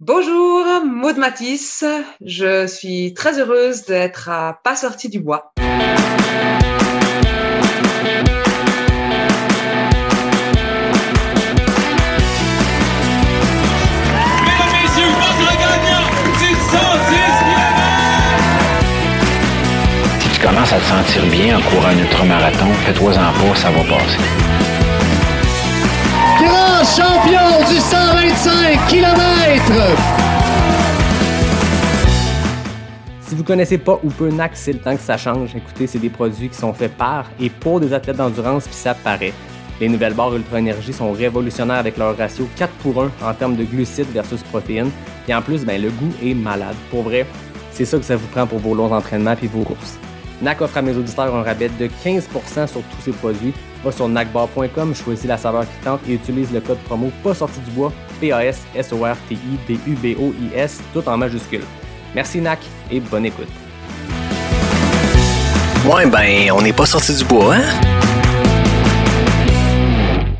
Bonjour, Maud Matisse. Je suis très heureuse d'être à Pas sorti du bois. Mesdames, messieurs, votre gagnant du 110 Si tu commences à te sentir bien en courant un ultramarathon, fais-toi-en pas, ça va passer. Grand champion du 125 km. Si vous connaissez pas ou peu NAC, c'est le temps que ça change. Écoutez, c'est des produits qui sont faits par et pour des athlètes d'endurance, puis ça paraît. Les nouvelles barres Ultra Énergie sont révolutionnaires avec leur ratio 4 pour 1 en termes de glucides versus protéines. Et en plus, ben, le goût est malade. Pour vrai, c'est ça que ça vous prend pour vos longs entraînements puis vos courses. NAC offre à mes auditeurs un rabais de 15% sur tous ses produits. Va sur nacbar.com, choisis la saveur qui tente et utilise le code promo pas sorti du bois, P-A-S-S-O-R-T-I-D-U-B-O-I-S, tout en majuscule. Merci NAC et bonne écoute. Ouais, ben, on n'est pas sorti du bois, hein?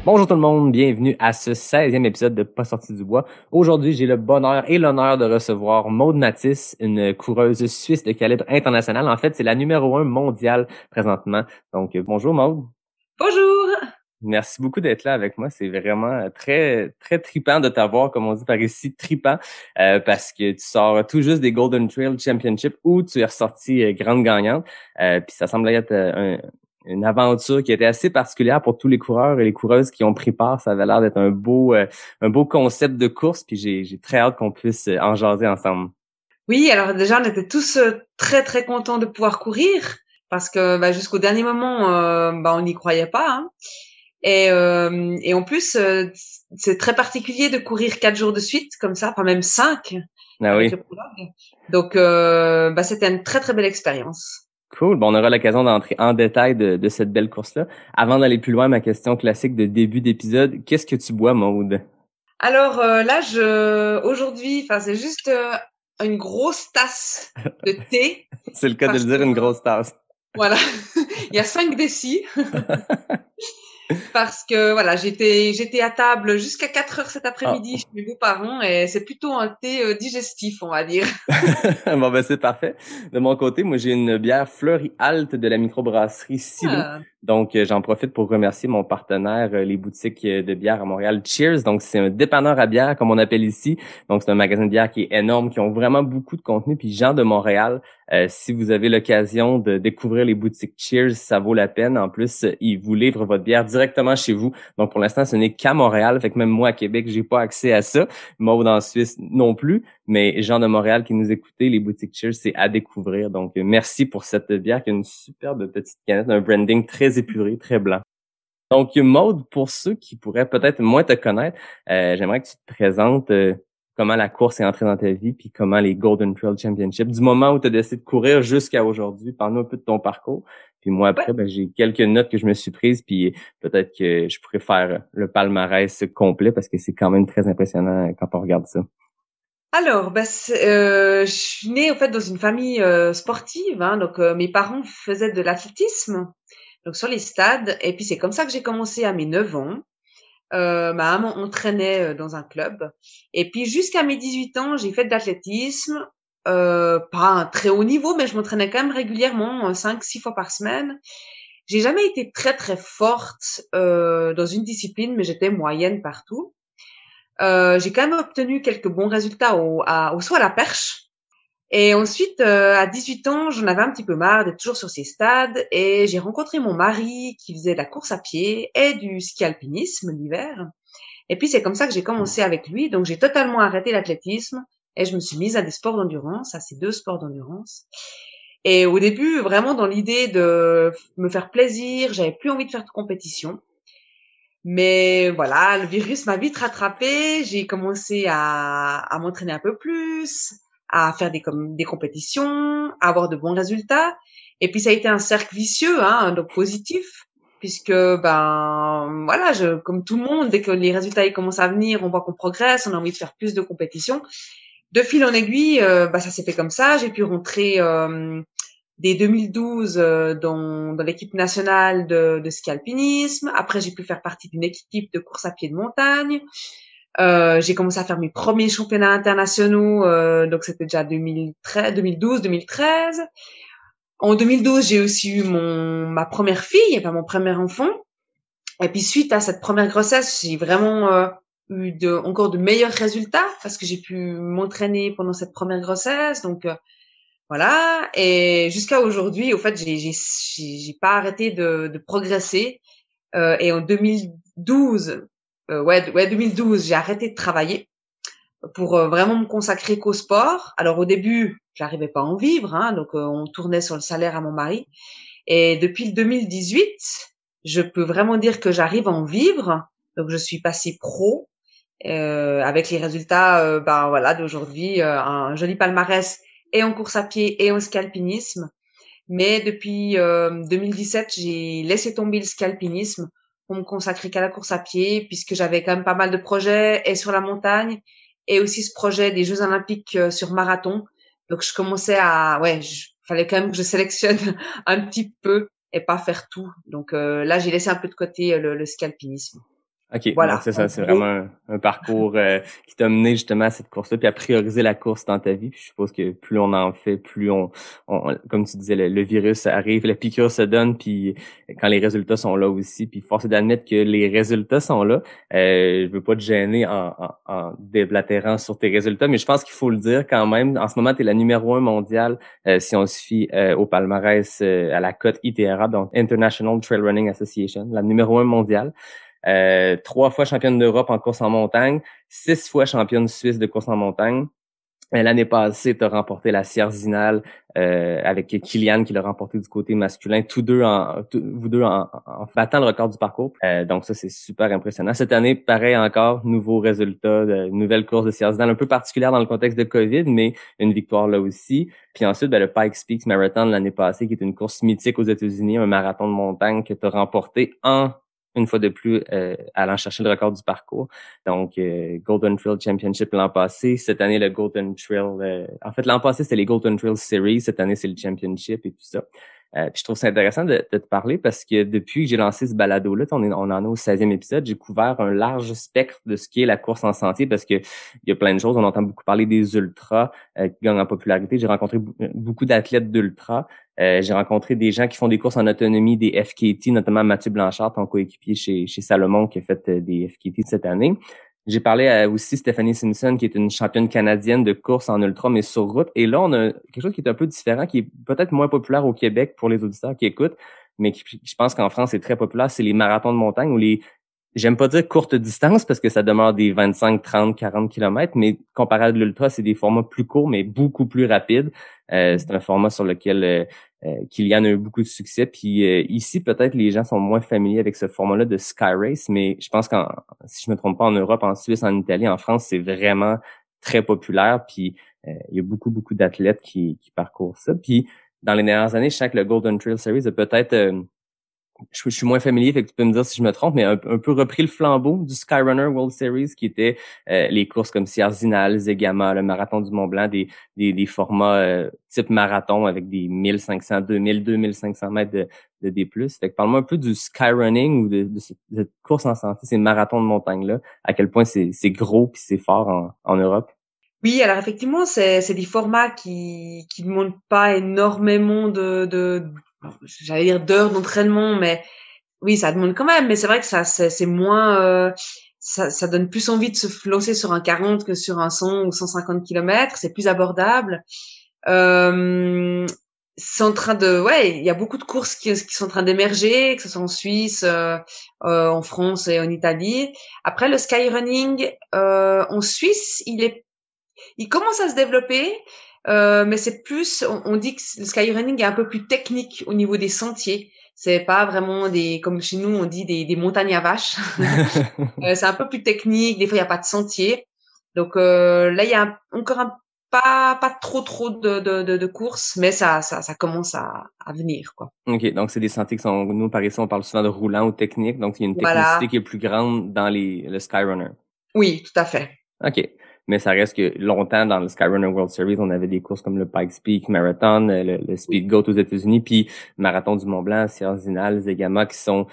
Bonjour tout le monde, bienvenue à ce 16e épisode de Pas sorti du bois. Aujourd'hui, j'ai le bonheur et l'honneur de recevoir Maude Matisse, une coureuse suisse de calibre international. En fait, c'est la numéro un mondiale présentement. Donc, bonjour Maude. Bonjour. Merci beaucoup d'être là avec moi. C'est vraiment très très tripant de t'avoir, comme on dit par ici, tripant, euh, parce que tu sors tout juste des Golden Trail Championship où tu es ressorti euh, grande gagnante. Euh, puis ça semble être euh, un- une aventure qui était assez particulière pour tous les coureurs et les coureuses qui ont pris part. Ça avait l'air d'être un beau euh, un beau concept de course. Puis j'ai j'ai très hâte qu'on puisse euh, en jaser ensemble. Oui, alors déjà, on était tous euh, très très contents de pouvoir courir parce que bah, jusqu'au dernier moment, euh, bah, on n'y croyait pas. hein. Et, euh, et en plus, euh, c'est très particulier de courir quatre jours de suite comme ça, pas même cinq. Ah oui. Donc, euh, bah, c'était une très très belle expérience. Cool. Bon, on aura l'occasion d'entrer en détail de, de cette belle course-là. Avant d'aller plus loin, ma question classique de début d'épisode, qu'est-ce que tu bois, Maude? Alors euh, là, je aujourd'hui, enfin, c'est juste euh, une grosse tasse de thé. C'est le cas de le dire, que- une grosse tasse. Voilà, il y a 5 décis. Parce que voilà, j'étais j'étais à table jusqu'à 4 heures cet après-midi Ah. chez mes beaux-parents et c'est plutôt un thé euh, digestif, on va dire. bon, ben c'est parfait. De mon côté, moi, j'ai une bière fleurie halte de la microbrasserie Silo. Ah, Donc, euh, j'en profite pour remercier mon partenaire, euh, les boutiques de bière à Montréal, Cheers. Donc, c'est un dépanneur à bière, comme on appelle ici. Donc, c'est un magasin de bière qui est énorme, qui ont vraiment beaucoup de contenu. Puis, gens de Montréal, euh, si vous avez l'occasion de découvrir les boutiques Cheers, ça vaut la peine. En plus, ils vous livrent votre bière directement chez vous. Donc, pour l'instant, ce n'est qu'à Montréal. Fait que même moi, à Québec, j'ai pas accès à ça. Maud en Suisse non plus. Mais gens de Montréal qui nous écoutez, les boutiques Cheers, c'est à découvrir. Donc, euh, merci pour cette bière qui a une superbe petite canette, un branding très épuré, très blanc. Donc, Maude, pour ceux qui pourraient peut-être moins te connaître, euh, j'aimerais que tu te présentes euh, comment la course est entrée dans ta vie, puis comment les Golden Trail Championship, du moment où tu as décidé de courir jusqu'à aujourd'hui, parle-nous un peu de ton parcours. Puis moi, après, ben, j'ai quelques notes que je me suis prises, puis peut-être que je pourrais faire le palmarès complet, parce que c'est quand même très impressionnant quand on regarde ça. Alors, c'est, euh, je suis née en fait dans une famille euh, sportive, hein, donc euh, mes parents faisaient de l'athlétisme, donc sur les stades, et puis c'est comme ça que j'ai commencé à mes 9 ans. Euh, ma maman entraînait euh, dans un club, et puis jusqu'à mes 18 ans, j'ai fait de l'athlétisme, euh, pas un très haut niveau, mais je m'entraînais quand même régulièrement, 5-6 fois par semaine. J'ai jamais été très très forte euh, dans une discipline, mais j'étais moyenne partout. Euh, j'ai quand même obtenu quelques bons résultats au, à, au à la perche. Et ensuite, euh, à 18 ans, j'en avais un petit peu marre d'être toujours sur ces stades et j'ai rencontré mon mari qui faisait de la course à pied et du ski alpinisme l'hiver. Et puis c'est comme ça que j'ai commencé avec lui. Donc j'ai totalement arrêté l'athlétisme et je me suis mise à des sports d'endurance, à ces deux sports d'endurance. Et au début, vraiment dans l'idée de me faire plaisir, j'avais plus envie de faire de compétition. Mais voilà, le virus m'a vite rattrapé. J'ai commencé à, à m'entraîner un peu plus, à faire des, des compétitions, à avoir de bons résultats. Et puis ça a été un cercle vicieux, hein, donc positif, puisque ben voilà, je, comme tout le monde, dès que les résultats ils commencent à venir, on voit qu'on progresse, on a envie de faire plus de compétitions. De fil en aiguille, euh, bah, ça s'est fait comme ça. J'ai pu rentrer euh, dès 2012 euh, dans, dans l'équipe nationale de, de ski alpinisme. Après, j'ai pu faire partie d'une équipe de course à pied de montagne. Euh, j'ai commencé à faire mes premiers championnats internationaux, euh, donc c'était déjà 2013, 2012, 2013. En 2012, j'ai aussi eu mon ma première fille, enfin mon premier enfant. Et puis suite à cette première grossesse, j'ai vraiment euh, eu de, encore de meilleurs résultats parce que j'ai pu m'entraîner pendant cette première grossesse. Donc euh, voilà. Et jusqu'à aujourd'hui, au fait, j'ai j'ai pas arrêté de, de progresser. Euh, et en 2012, euh, ouais, ouais 2012, j'ai arrêté de travailler pour euh, vraiment me consacrer qu'au sport. Alors au début, j'arrivais pas à en vivre, hein, donc euh, on tournait sur le salaire à mon mari. Et depuis le 2018, je peux vraiment dire que j'arrive à en vivre. Donc je suis passée pro euh, avec les résultats, ben voilà, d'aujourd'hui, un joli palmarès et en course à pied et en scalpinisme. Mais depuis 2017, j'ai laissé tomber le scalpinisme pour me consacrer qu'à la course à pied, puisque j'avais quand même pas mal de projets et sur la montagne et aussi ce projet des Jeux Olympiques euh, sur marathon. Donc je commençais à, ouais, il fallait quand même que je sélectionne un petit peu et pas faire tout. Donc euh, là, j'ai laissé un peu de côté euh, le, le scalpinisme. OK, voilà. c'est ça, c'est vraiment un, parcours euh, qui t'a mené justement à cette course-là, puis à prioriser la course dans ta vie. Puis je suppose que plus on en fait, plus on, comme tu disais, le, virus arrive, la piqûre se donne, puis quand les résultats sont là aussi, puis force est d'admettre que les résultats sont là. Euh, je veux pas te gêner en, en, en, déblatérant sur tes résultats, mais je pense qu'il faut le dire quand même. En ce moment, tu es la numéro un mondiale, euh, si on se fie euh, au palmarès à la cote ITRA, donc International Trail Running Association, la numéro un mondiale. Euh, trois fois championne d'Europe en course en montagne, six fois championne suisse de course en montagne. Euh, l'année passée, tu as remporté la Sierzinal euh, avec Kylian qui l'a remporté du côté masculin, tous deux en vous deux en, battant le record du parcours. Euh, donc ça, c'est super impressionnant. Cette année, pareil encore, nouveau résultat, de, nouvelle course de Sierzinal, un peu particulière dans le contexte de COVID, mais une victoire là aussi. Puis ensuite, ben, le Pikes Peak Marathon l'année passée, qui est une course mythique aux États-Unis, un marathon de montagne que tu as remporté en une fois de plus euh, allant chercher le record du parcours. Donc, euh, Golden Trail Championship l'an passé. Cette année, le Golden Trail... Euh, en fait, l'an passé, c'était les Golden Trail Series. Cette année, c'est le Championship et tout ça. Euh, je trouve ça intéressant de, te parler parce que depuis que j'ai lancé ce balado-là, on, on en est au 16e épisode, j'ai couvert un large spectre de ce qui est la course en sentier parce que il y a plein de choses. On entend beaucoup parler des ultras euh, qui gagnent en popularité. J'ai rencontré beaucoup d'athlètes d'ultra. Euh, j'ai rencontré des gens qui font des courses en autonomie, des FKT, notamment Mathieu Blanchard, ton coéquipier chez, chez Salomon, qui a fait des FKT cette année. J'ai parlé à aussi Stephanie Simpson, qui est une championne canadienne de course en ultra, mais sur route. Et là, on a quelque chose qui est un peu différent, qui est peut-être moins populaire au Québec pour les auditeurs qui écoutent, mais qui, je pense qu'en France, c'est très populaire. C'est les marathons de montagne ou les, j'aime pas dire courte distance parce que ça demeure des 25, 30, 40 kilomètres, mais comparé à l'ultra, c'est des formats plus courts, mais beaucoup plus rapides. Euh, c'est un format sur lequel euh, euh, Kylian a eu beaucoup de succès. Puis euh, ici, peut-être les gens sont moins familiers avec ce format-là de Sky Race, mais je pense qu'en si je me trompe pas, en Europe, en Suisse, en Italie, en France, c'est vraiment très populaire. Puis euh, il y a beaucoup, beaucoup d'athlètes qui, qui parcourent ça. Puis dans les dernières années, je sais que le Golden Trail Series a peut-être je, suis moins familier, fait que tu peux me dire si je me trompe, mais un, peu repris le flambeau du Skyrunner World Series, qui était euh, les courses comme Sierzinal, Zegama, le marathon du Mont Blanc, des, des, des formats euh, type marathon avec des 1500, 2000, 2500 mètres de, de D+. Fait que parle-moi un peu du skyrunning ou de, de, cette course en santé, ces marathons de montagne-là, à quel point c'est gros puis c'est fort en, en Europe? Oui, alors effectivement, c'est des formats qui qui demandent pas énormément de, de j'allais dire d'heures d'entraînement, mais oui, ça demande quand même. Mais c'est vrai que ça, c'est moins, euh, ça, donne plus envie de se lancer sur un 40 que sur un 100 ou 150 km. C'est plus abordable. C'est en train de, ouais, il y a beaucoup de courses qui, qui sont en train d'émerger, que ce soit en Suisse, euh, euh, en France et en Italie. Après, le skyrunning en Suisse, il est, il commence à se développer. Euh, mais c'est plus, on, dit que le skyrunning est un peu plus technique au niveau des sentiers. C'est pas vraiment des, comme chez nous on dit des, des montagnes à vaches. euh, c'est un peu plus technique. Des fois il y a pas de sentier. Donc euh, là il y a encore un, pas pas trop trop de, de, de, de courses, mais ça ça, ça commence à, à venir quoi. Ok, donc c'est des sentiers qui sont nous par ici on parle souvent de roulant ou technique, donc il y a une technicité qui est plus grande dans les le skyrunner. Oui, tout à fait. Ok mais ça reste que longtemps dans le Skyrunner World Series, on avait des courses comme le Pikes Peak Marathon, le, le Speed Goat aux États-Unis, puis Marathon du Mont Blanc, Sierra Zinal, Zegama, qui sont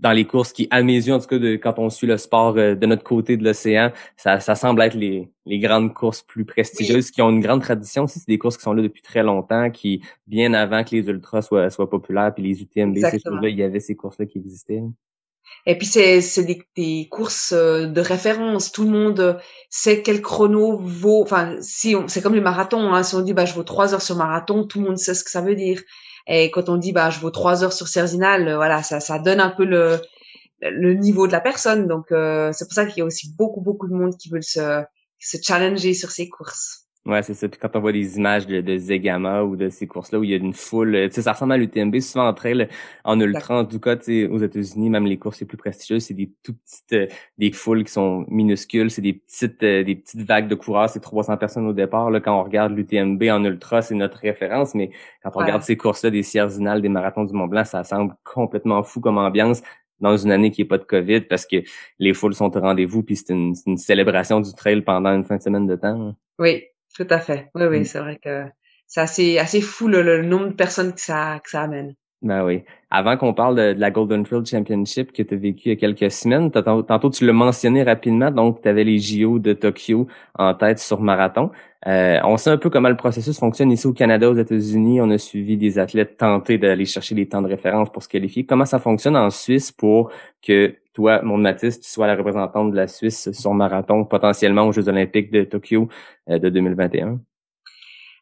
dans les courses qui, à mes yeux, en tout cas, de, quand on suit le sport euh, de notre côté de l'océan, ça, ça semble être les, les grandes courses plus prestigieuses qui ont une grande tradition aussi. C'est des courses qui sont là depuis très longtemps, qui, bien avant que les ultras soient, soient populaires, puis les UTMB, ces choses-là, il y avait ces courses-là qui existaient. Et puis c'est des, des, courses euh, de référence. Tout le monde sait quel chrono vaut. Enfin, si c'est comme les marathons. Hein, si on dit bah je vaux trois heures sur marathon, tout le monde sait ce que ça veut dire. Et quand on dit bah je vaux trois heures sur Cerzinal, euh, voilà, ça ça donne un peu le le niveau de la personne. Donc euh, c'est pour ça qu'il y a aussi beaucoup beaucoup de monde qui veulent se se challenger sur ces courses. Ouais, c'est ça. Puis quand on voit des images de, de Zegama ou de ces courses-là où il y a une foule, tu sais, ça ressemble à l'UTMB. Souvent entre elles, en ultra, en tout cas, tu sais, aux États-Unis, même les courses les plus prestigieuses, c'est des tout petites, euh, des foules qui sont minuscules. C'est des petites, euh, des petites vagues de coureurs. C'est 300 personnes au départ. Là, quand on regarde l'UTMB en ultra, c'est notre référence. Mais quand on regarde ces courses-là, des Sierzinales, des marathons du Mont Blanc, ça semble complètement fou comme ambiance dans une année qui est pas de COVID parce que les foules sont au rendez-vous puis c'est une, une, célébration du trail pendant une fin de semaine de temps. Oui, tout à fait. Oui, oui, mm. c'est vrai que c'est assez, assez fou le, nombre de personnes que ça, que ça amène. Ben oui. Avant qu'on parle de, la Golden Field Championship que tu as vécu il y a quelques semaines, tantôt tu l'as mentionné rapidement, donc tu avais les JO de Tokyo en tête sur marathon. Euh, on sait un peu comment le processus fonctionne ici au Canada, aux États-Unis. On a suivi des athlètes tenter d'aller chercher des temps de référence pour se qualifier. Comment ça fonctionne en Suisse pour que toi, mon Mathis, tu sois la représentante de la Suisse sur marathon potentiellement aux Jeux olympiques de Tokyo euh, de 2021?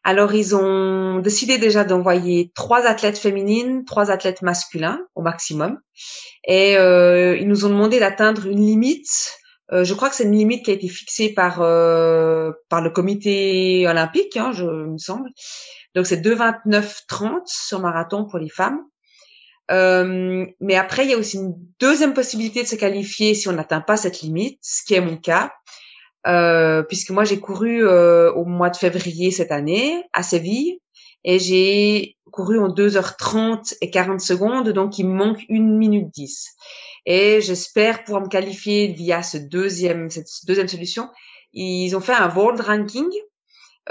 Alors, ils ont décidé déjà d'envoyer trois athlètes féminines, trois athlètes masculins au maximum. Et euh, ils nous ont demandé d'atteindre une limite. Euh, je crois que c'est une limite qui a été fixée par euh, par le comité olympique, hein, je me semble. Donc c'est 2,29,30 sur marathon pour les femmes. Euh, mais après, il y a aussi une deuxième possibilité de se qualifier si on n'atteint pas cette limite, ce qui est mon cas. Euh, puisque moi j'ai couru euh, au mois de février cette année à Séville et j'ai couru en 2h30 et 40 secondes, donc il me manque une minute 10. Et j'espère pouvoir me qualifier via ce deuxième, cette deuxième solution. Ils ont fait un world ranking.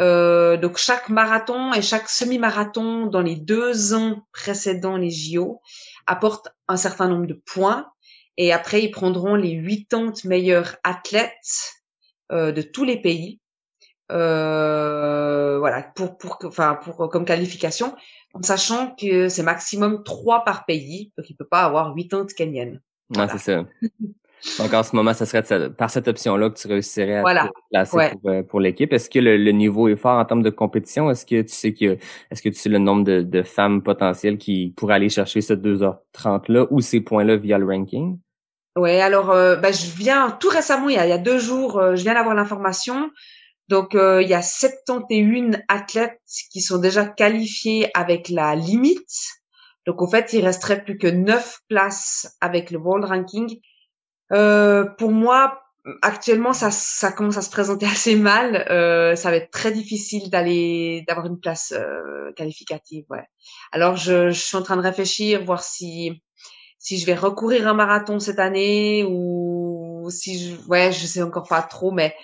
Euh, donc chaque marathon et chaque semi-marathon dans les deux ans précédents les JO apporte un certain nombre de points. Et après, ils prendront les 80 meilleurs athlètes de tous les pays. Euh, voilà, pour pour enfin pour comme qualification, en sachant que c'est maximum trois par pays, donc il peut pas avoir huit ans de kenyan. Non, c'est ça. Donc en ce moment, ça serait par cette option-là que tu réussirais à voilà. te placer pour, euh, pour l'équipe. Est-ce que le, le, niveau est fort en termes de compétition? Est-ce que tu sais que est-ce que tu sais le nombre de, de femmes potentielles qui pourraient aller chercher ce 2h30 là ou ces points-là via le ranking? Ouais, alors euh, bah, je viens tout récemment, il y a, il y a deux jours, euh, je viens d'avoir l'information. Donc euh, il y a 71 athlètes qui sont déjà qualifiés avec la limite. Donc en fait, il resterait plus que 9 places avec le World Ranking. pour moi, actuellement, ça, ça commence à se présenter assez mal. ça va être très difficile d'aller d'avoir une place qualificative. Ouais. Alors je, je suis en train de réfléchir, voir si si je vais recourir un marathon cette année ou si je, ouais, je sais encore pas trop, mais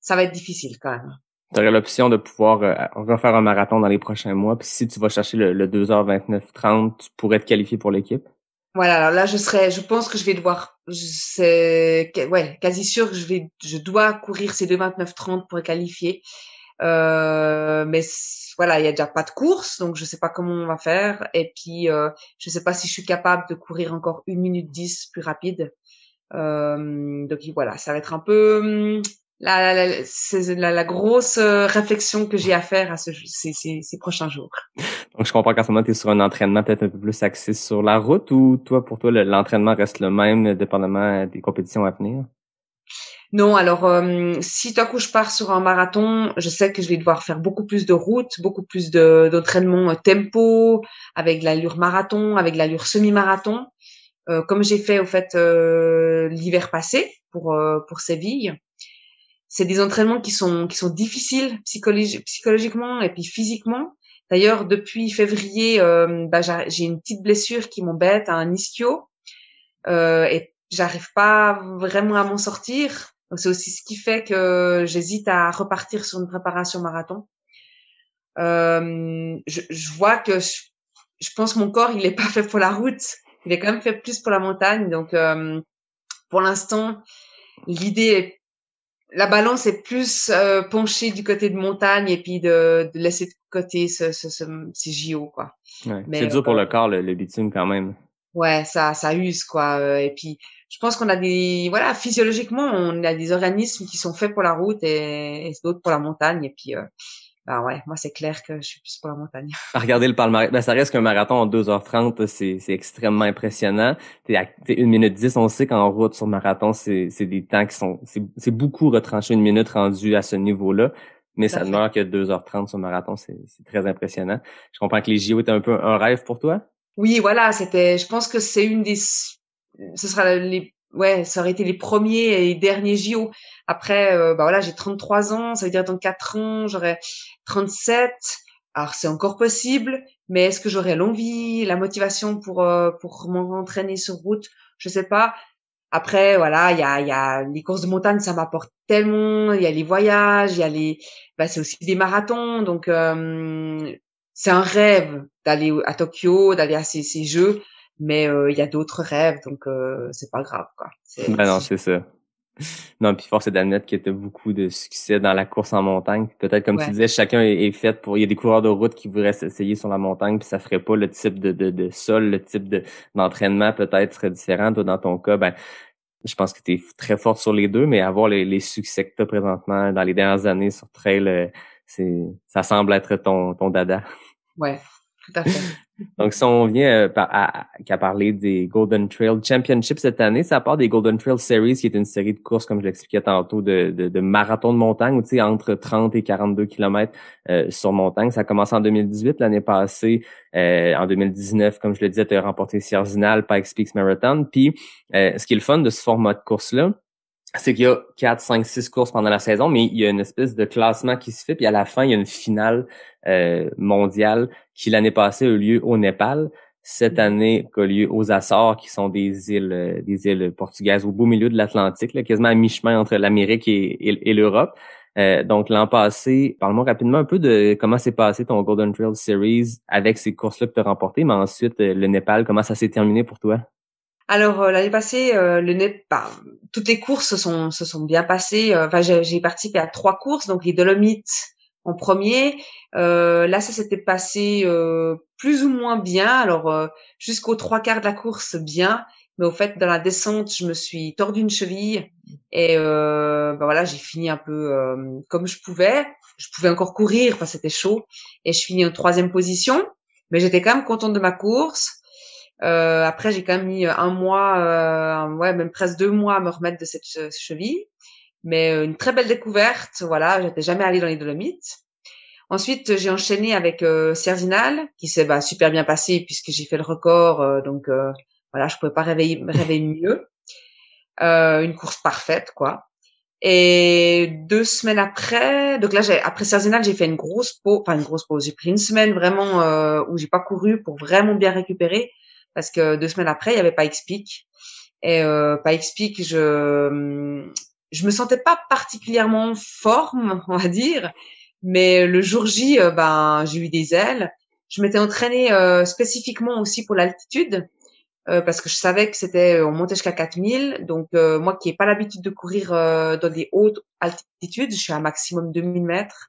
ça va être difficile quand même. Tu aurais l'option de pouvoir euh, refaire un marathon dans les prochains mois. Puis si tu vas chercher le, le 2h29-30, tu pourrais être qualifié pour l'équipe? Voilà, alors là, je serais, je pense que je vais devoir, c'est, ouais, quasi sûr que je vais, je dois courir ces 2h29-30 pour être qualifié. Euh, mais voilà, il y a déjà pas de course, donc je sais pas comment on va faire. Et puis, euh, je sais pas si je suis capable de courir encore une minute dix plus rapide. Euh, donc voilà, ça va être un peu la, la, la, la grosse euh, réflexion que j'ai à faire à ce, ces, ces, prochains jours. Donc je comprends qu'en ce moment, tu es sur un entraînement peut-être un peu plus axé sur la route ou toi, pour toi, l'entraînement reste le même dépendamment des compétitions à venir? Non, alors euh, si tout coup je pars sur un marathon, je sais que je vais devoir faire beaucoup plus de routes, beaucoup plus d'entraînement euh, tempo, avec l'allure marathon, avec l'allure semi-marathon, euh, comme j'ai fait au fait l'hiver passé pour pour Séville. C'est des entraînements qui sont qui sont difficiles psychologiquement et puis physiquement. D'ailleurs, depuis février, bah, j'ai une petite blessure qui m'embête, un ischio, et j'arrive pas vraiment à m'en sortir. Donc c'est aussi ce qui fait que j'hésite à repartir sur une préparation marathon. Euh, je, je, vois que je, je, pense mon corps il est pas fait pour la route il est quand même fait plus pour la montagne. Donc, euh, pour l'instant, l'idée est la balance est plus euh, penchée du côté de montagne et puis de, de laisser de côté ce, ce, ce, ces JO quoi. Ouais. Mais, C'est dur pour euh, le corps, le, le bitume quand même. Ouais, ça ça use quoi. euh, Et puis je pense qu'on a des voilà physiologiquement on a des organismes qui sont faits pour la route et, et d'autres pour la montagne et puis euh, bah ouais moi c'est clair que je suis plus pour la montagne. À regarder le palmarès, ben, ça reste qu'un marathon en 2h30, c'est, c'est extrêmement impressionnant. T'es à t'es 1 minute 10, on sait qu'en route sur marathon, c'est, c'est des temps qui sont, c'est, c'est beaucoup retranché une minute rendu à ce niveau-là. Mais ça demeure que 2h30 sur marathon, c'est, c'est très impressionnant. Je comprends que les JO étaient un peu un rêve pour toi. Oui, voilà, c'était. Je pense que c'est une des. Ce sera les. Ouais, ça aurait été les premiers et derniers JO. Après, euh, bah voilà, j'ai 33 ans, ça veut dire dans 4 ans, j'aurai 37. Alors c'est encore possible, mais est-ce que j'aurai l'envie, la motivation pour euh, pour m'entraîner sur route? Je sais pas. Après, voilà, il y a y a les courses de montagne, ça m'apporte tellement. Il y a les voyages, il y a les. Bah c'est aussi des marathons, donc. euh, c'est un rêve d'aller à Tokyo, d'aller à ces, ces jeux, mais euh, il y a d'autres rêves, donc euh, c'est pas grave quoi. Ben non, c'est ça. Non, puis force est d'admettre que tu as beaucoup de succès dans la course en montagne. Peut-être comme Ouais. tu disais, chacun est, est fait pour. Il y a des coureurs de route qui voudraient s'essayer sur la montagne, puis ça ferait pas le type de, de, de sol, le type de d'entraînement peut-être serait différent. Toi, dans ton cas, ben je pense que tu es très fort sur les deux, mais avoir les, les succès que tu as présentement dans les dernières années sur trail, euh, c'est ça semble être ton, ton dada. ouais, tout à fait. Donc, si on vient euh, à, à- qu'à parler des Golden Trail Championship cette année, ça part des Golden Trail Series, qui est une série de courses, comme je l'expliquais tantôt, de, de, de marathon de montagne, où, tu sais, entre 30 et 42 kilomètres euh, sur montagne. Ça a commencé en 2018, l'année passée. euh, en 2019, comme je le disais, tu as remporté Sierzinal, Pikes Peak Marathon. Puis, euh, ce qui est le fun de ce format de course-là, c'est qu'il y a 4, 5, 6 courses pendant la saison, mais il y a une espèce de classement qui se fait, puis à la fin, il y a une finale euh, mondiale qui l'année passée a eu lieu au Népal. Cette année, qui a lieu aux Açores, qui sont des îles, euh, des îles portugaises au beau milieu de l'Atlantique, quasiment à mi-chemin entre l'Amérique et, et- et l'Europe. Euh, donc l'an passé, parle-moi rapidement un peu de comment s'est passé ton Golden Trail Series avec ces courses-là que tu as remportées, mais ensuite euh, le Népal, comment ça s'est terminé pour toi? Alors euh, l'année passée, euh, le bah, toutes les courses se sont se sont bien passées. Euh, Enfin, j'ai participé à trois courses, donc les Dolomites en premier. Euh, là, ça s'était passé euh, plus ou moins bien. Alors euh, jusqu'aux trois quarts de la course, bien. Mais au fait, dans la descente, je me suis tordu une cheville et bah voilà, j'ai fini un peu comme je pouvais. Je pouvais encore courir, que c'était chaud, et je finis en troisième position. Mais j'étais quand même contente de ma course. Euh, après, j'ai quand même mis un mois, euh, ouais, même presque deux mois à me remettre de cette che- cheville. Mais euh, une très belle découverte, voilà. J'étais jamais allée dans les Dolomites. Ensuite, j'ai enchaîné avec euh, Cerzinal, qui s'est bah, super bien passé puisque j'ai fait le record. euh, donc euh, voilà, je pouvais pas rêver, rêver mieux. Euh, une course parfaite, quoi. Et deux semaines après, donc là, après Cerzinal, j'ai fait une grosse pause, enfin une grosse pause. J'ai pris une semaine vraiment euh, où j'ai pas couru pour vraiment bien récupérer parce que deux semaines après, il y avait pas Peak. Et euh, pas Peak, je je me sentais pas particulièrement en forme, on va dire, mais le jour J, euh, ben j'ai eu des ailes. Je m'étais entraînée euh, spécifiquement aussi pour l'altitude euh, parce que je savais que c'était on montait jusqu'à 4000. Donc euh, moi qui n'ai pas l'habitude de courir euh, dans des hautes altitudes, je suis à un maximum 2000 mètres.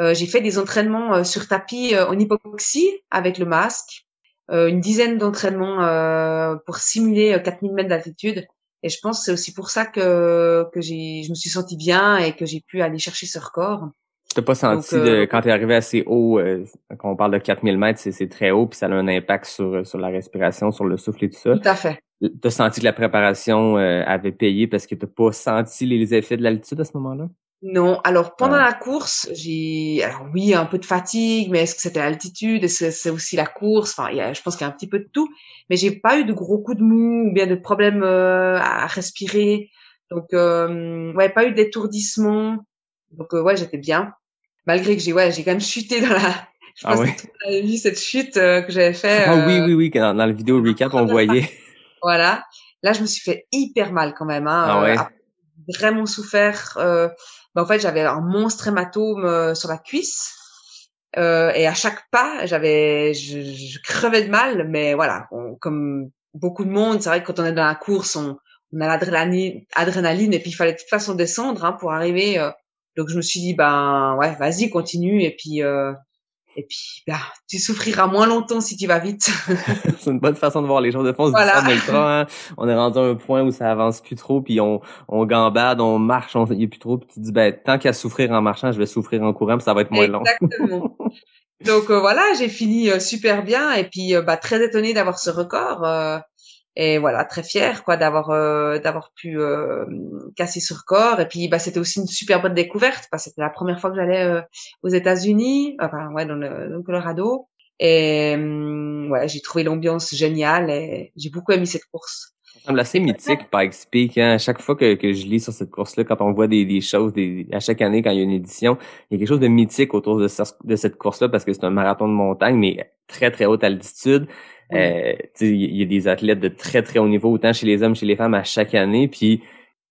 Euh, j'ai fait des entraînements euh, sur tapis euh, en hypoxie avec le masque euh, une dizaine d'entraînements euh, pour simuler euh, 4000 mètres d'altitude. Et je pense que c'est aussi pour ça que, que j'ai, je me suis sentie bien et que j'ai pu aller chercher ce record. Tu t'as pas senti, Donc, euh, de, quand tu es arrivé assez haut, euh, quand on parle de 4000 mètres, c'est, c'est très haut, puis ça a un impact sur, sur la respiration, sur le souffle et tout ça. Tout à fait. T'as senti que la préparation euh, avait payé parce que t'as pas senti les effets de l'altitude à ce moment-là? Non, alors pendant Ouais. la course, j'ai, alors oui, un peu de fatigue, mais est-ce que c'était l'altitude, est-ce que c'est aussi la course, enfin, il y a, je pense qu'il y a un petit peu de tout, mais j'ai pas eu de gros coups de mou ou bien de problèmes euh, à respirer, donc euh, ouais, pas eu d'étourdissement, donc euh, ouais, j'étais bien, malgré que j'ai ouais, j'ai quand même chuté dans la, je Ah pense ouais? que tout le monde avait vu cette chute euh, que j'avais fait, Ah oui, euh, oui, oui, dans, dans la vidéo recap, on voyait. voilà. Là, je me suis fait hyper mal quand même. Hein. Ah Euh, ouais? vraiment souffert. Ben, en fait, j'avais un monstre hématome euh, sur la cuisse. Euh, et à chaque pas, j'avais, je, je crevais de mal, mais voilà, comme beaucoup de monde. C'est vrai que quand on est dans la course, on, on a l'adrénaline, adrénaline, et puis il fallait de toute façon descendre hein, pour arriver. euh. donc je me suis dit ben ouais, vas-y, continue, et puis euh, et puis bah, tu souffriras moins longtemps si tu vas vite. c'est une bonne façon de voir les choses. De fond, on Voilà. hein. on est rendu à un point où ça avance plus trop, puis on, on gambade, on marche, on y est plus trop, puis tu te dis ben tant qu'à souffrir en marchant, je vais souffrir en courant, puis ça va être moins long. Exactement. Donc euh, voilà, j'ai fini euh, super bien et puis euh, bah, très étonnée d'avoir ce record euh, et voilà très fière quoi d'avoir euh, d'avoir pu euh, casser ce record et puis bah c'était aussi une super bonne découverte parce que c'était la première fois que j'allais euh, aux États-Unis, enfin ouais dans le, dans le Colorado et hum, ouais j'ai trouvé l'ambiance géniale et j'ai beaucoup aimé cette course. Ça semble assez mythique, Pikes Peak. Hein. À chaque fois que, que je lis sur cette course-là, quand on voit des, des choses, des, à chaque année, quand il y a une édition, il y a quelque chose de mythique autour de, ce- de cette course-là parce que c'est un marathon de montagne, mais très, très haute altitude. Euh, il y a des athlètes de très, très haut niveau, autant chez les hommes, chez les femmes, à chaque année. Puis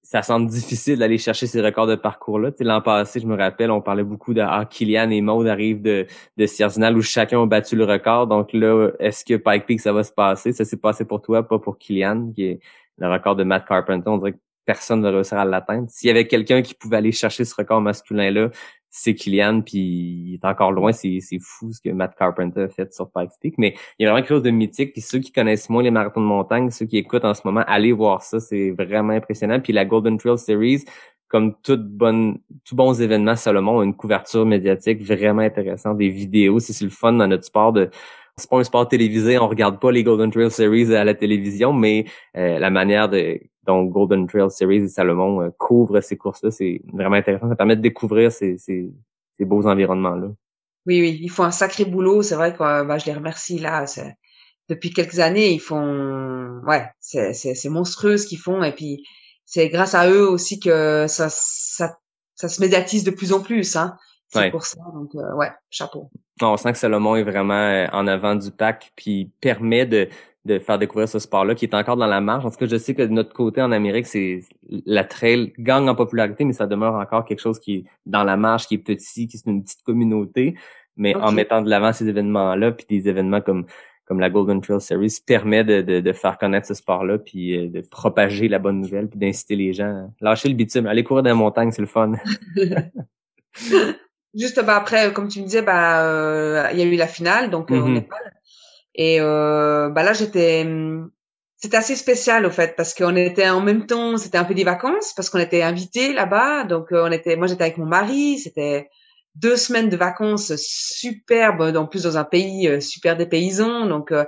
ça semble difficile d'aller chercher ces records de parcours-là. L'an passé, je me rappelle, on parlait beaucoup de ah, Kylian et Maud arrivent de, de Sierzinal où chacun a battu le record. Donc là, est-ce que Pike Peak, ça va se passer? Ça s'est passé pour toi, pas pour Kylian, qui est le record de Matt Carpenter. On dirait que personne ne va réussir à l'atteindre. S'il y avait quelqu'un qui pouvait aller chercher ce record masculin-là, c'est Kylian, puis il est encore loin. C'est, c'est fou ce que Matt Carpenter a fait sur Pikes Peak. Mais il y a vraiment quelque chose de mythique. Puis ceux qui connaissent moins les marathons de montagne, ceux qui écoutent en ce moment, allez voir ça. C'est vraiment impressionnant. Puis la Golden Trail Series, comme toute bonne, tout bons événements Salomon, une couverture médiatique vraiment intéressante, des vidéos. C'est, c'est le fun dans notre sport de c'est pas un sport télévisé, on regarde pas les Golden Trail Series à la télévision, mais euh, la manière de dont Golden Trail Series et Salomon euh, couvrent ces courses-là, c'est vraiment intéressant. Ça permet de découvrir ces, beaux environnements-là. Oui oui, ils font un sacré boulot. C'est vrai que euh, bah, je les remercie là. Depuis quelques années, ils font ouais, c'est monstrueux ce qu'ils font et puis c'est grâce à eux aussi que ça ça ça se médiatise de plus en plus hein. C'est Ouais. pour ça donc euh, ouais, chapeau. On sent que Salomon est vraiment euh, en avant du pack, puis permet de, de faire découvrir ce sport-là qui est encore dans la marge. En tout cas, je sais que de notre côté en Amérique, c'est la trail gagne en popularité, mais ça demeure encore quelque chose qui est dans la marge, qui est petit, qui est une petite communauté. Mais en mettant de l'avant ces événements-là, puis des événements comme comme la Golden Trail Series permet de, de, de faire connaître ce sport-là, puis euh, de propager la bonne nouvelle, puis d'inciter les gens à lâcher le bitume, aller courir dans les montagnes, c'est le fun. Juste bah après comme tu me disais bah euh, il y a eu la finale donc euh, au Mhm. Népal et euh, bah là j'étais hum, c'était assez spécial au fait parce qu'on était en même temps c'était un peu des vacances parce qu'on était invités là-bas donc euh, on était moi j'étais avec mon mari c'était deux semaines de vacances superbes en plus dans un pays euh, super dépaysant donc euh,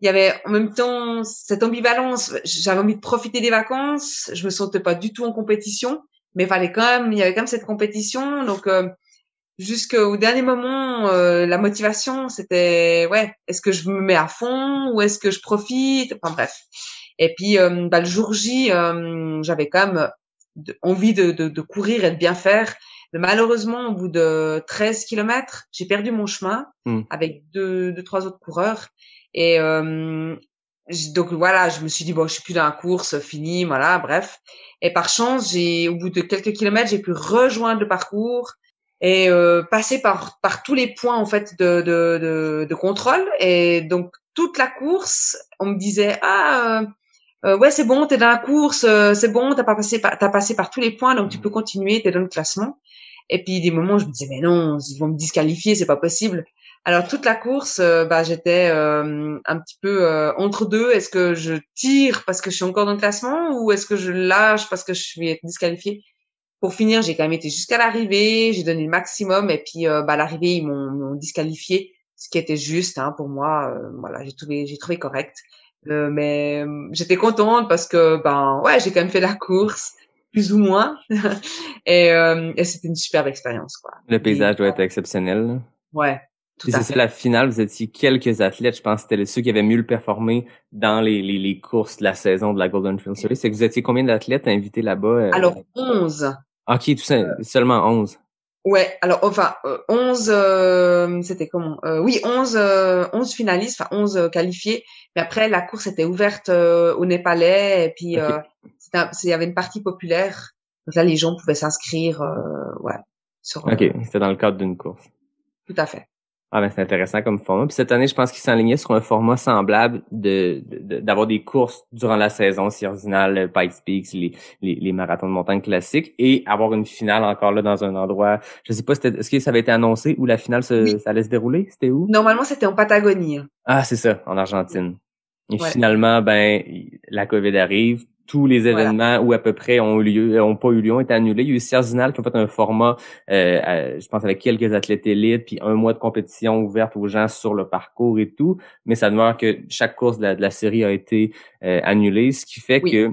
il y avait en même temps cette ambivalence j'avais envie de profiter des vacances je me sentais pas du tout en compétition mais il fallait quand même il y avait quand même cette compétition donc euh, jusqu'au dernier moment, euh, la motivation, c'était ouais, est-ce que je me mets à fond ou est-ce que je profite? Enfin bref. Et puis euh, bah, le jour J, euh, j'avais quand même envie de, de, de courir et de bien faire. Mais malheureusement, au bout de 13 kilomètres, j'ai perdu mon chemin Hmm. avec deux, deux, trois autres coureurs. Et euh, donc voilà, je me suis dit bon, je suis plus dans la course, fini, voilà, bref. Et par chance, j'ai au bout de quelques kilomètres, j'ai pu rejoindre le parcours et euh, passer par par tous les points en fait de de de, de contrôle. Et donc toute la course, on me disait ah euh, euh, ouais c'est bon, t'es dans la course, euh, c'est bon, t'as pas passé par t'as passé par tous les points, donc tu peux continuer, t'es dans le classement. Et puis des moments, je me disais mais non, ils vont me disqualifier, c'est pas possible. Alors toute la course, euh, bah j'étais euh, un petit peu euh, entre deux. Est-ce que je tire parce que je suis encore dans le classement ou est-ce que je lâche parce que je vais être disqualifiée? Pour finir, j'ai quand même été jusqu'à l'arrivée, j'ai donné le maximum et puis euh, bah à l'arrivée ils m'ont disqualifié, ce qui était juste hein, pour moi. euh, voilà, j'ai trouvé j'ai trouvé correct. Euh, mais euh, j'étais contente parce que ben ouais j'ai quand même fait la course plus ou moins et, et c'était une superbe expérience quoi. Le paysage doit être exceptionnel. là. Ouais, tout c'est ça, la finale, vous étiez quelques athlètes, je pense que c'était ceux qui avaient mieux performé dans les, les, les courses de la saison de la Golden Trail Series. C'est que vous étiez combien d'athlètes invités là-bas? euh? Alors 11. Ok, tout ça, seulement 11. Ouais, alors enfin euh, 11 euh, c'était comment? Euh, Oui, 11 euh, 11 finalistes, enfin 11 euh, qualifiés, mais après la course était ouverte euh, aux Népalais et puis Ok. euh, c'était un- c'est- il y avait une partie populaire. Donc là les gens pouvaient s'inscrire euh, ouais, sur euh, Ok, c'était dans le cadre d'une course. tout à fait. Ah ben c'est intéressant comme format. Puis cette année, je pense qu'ils s'enlignaient sur un format semblable de d'avoir des courses durant la saison, Sierzinal, Pikes Peaks, les, les, les, marathons de montagne classiques, et avoir une finale encore là dans un endroit. Je sais pas, est-ce que ça avait été annoncé où la finale se, ça allait se dérouler? C'était où? Normalement, c'était en Patagonie. Hein. Ah c'est ça, en Argentine. Et finalement, ben la COVID arrive, tous les événements où à peu près ont eu lieu, ont pas eu lieu, ont été annulés. Il y a eu Cerzinal qui ont fait un format, euh, je pense avec quelques athlètes élites, puis un mois de compétition ouverte aux gens sur le parcours et tout. Mais ça demeure que chaque course de la, série a été euh, annulée, ce qui fait que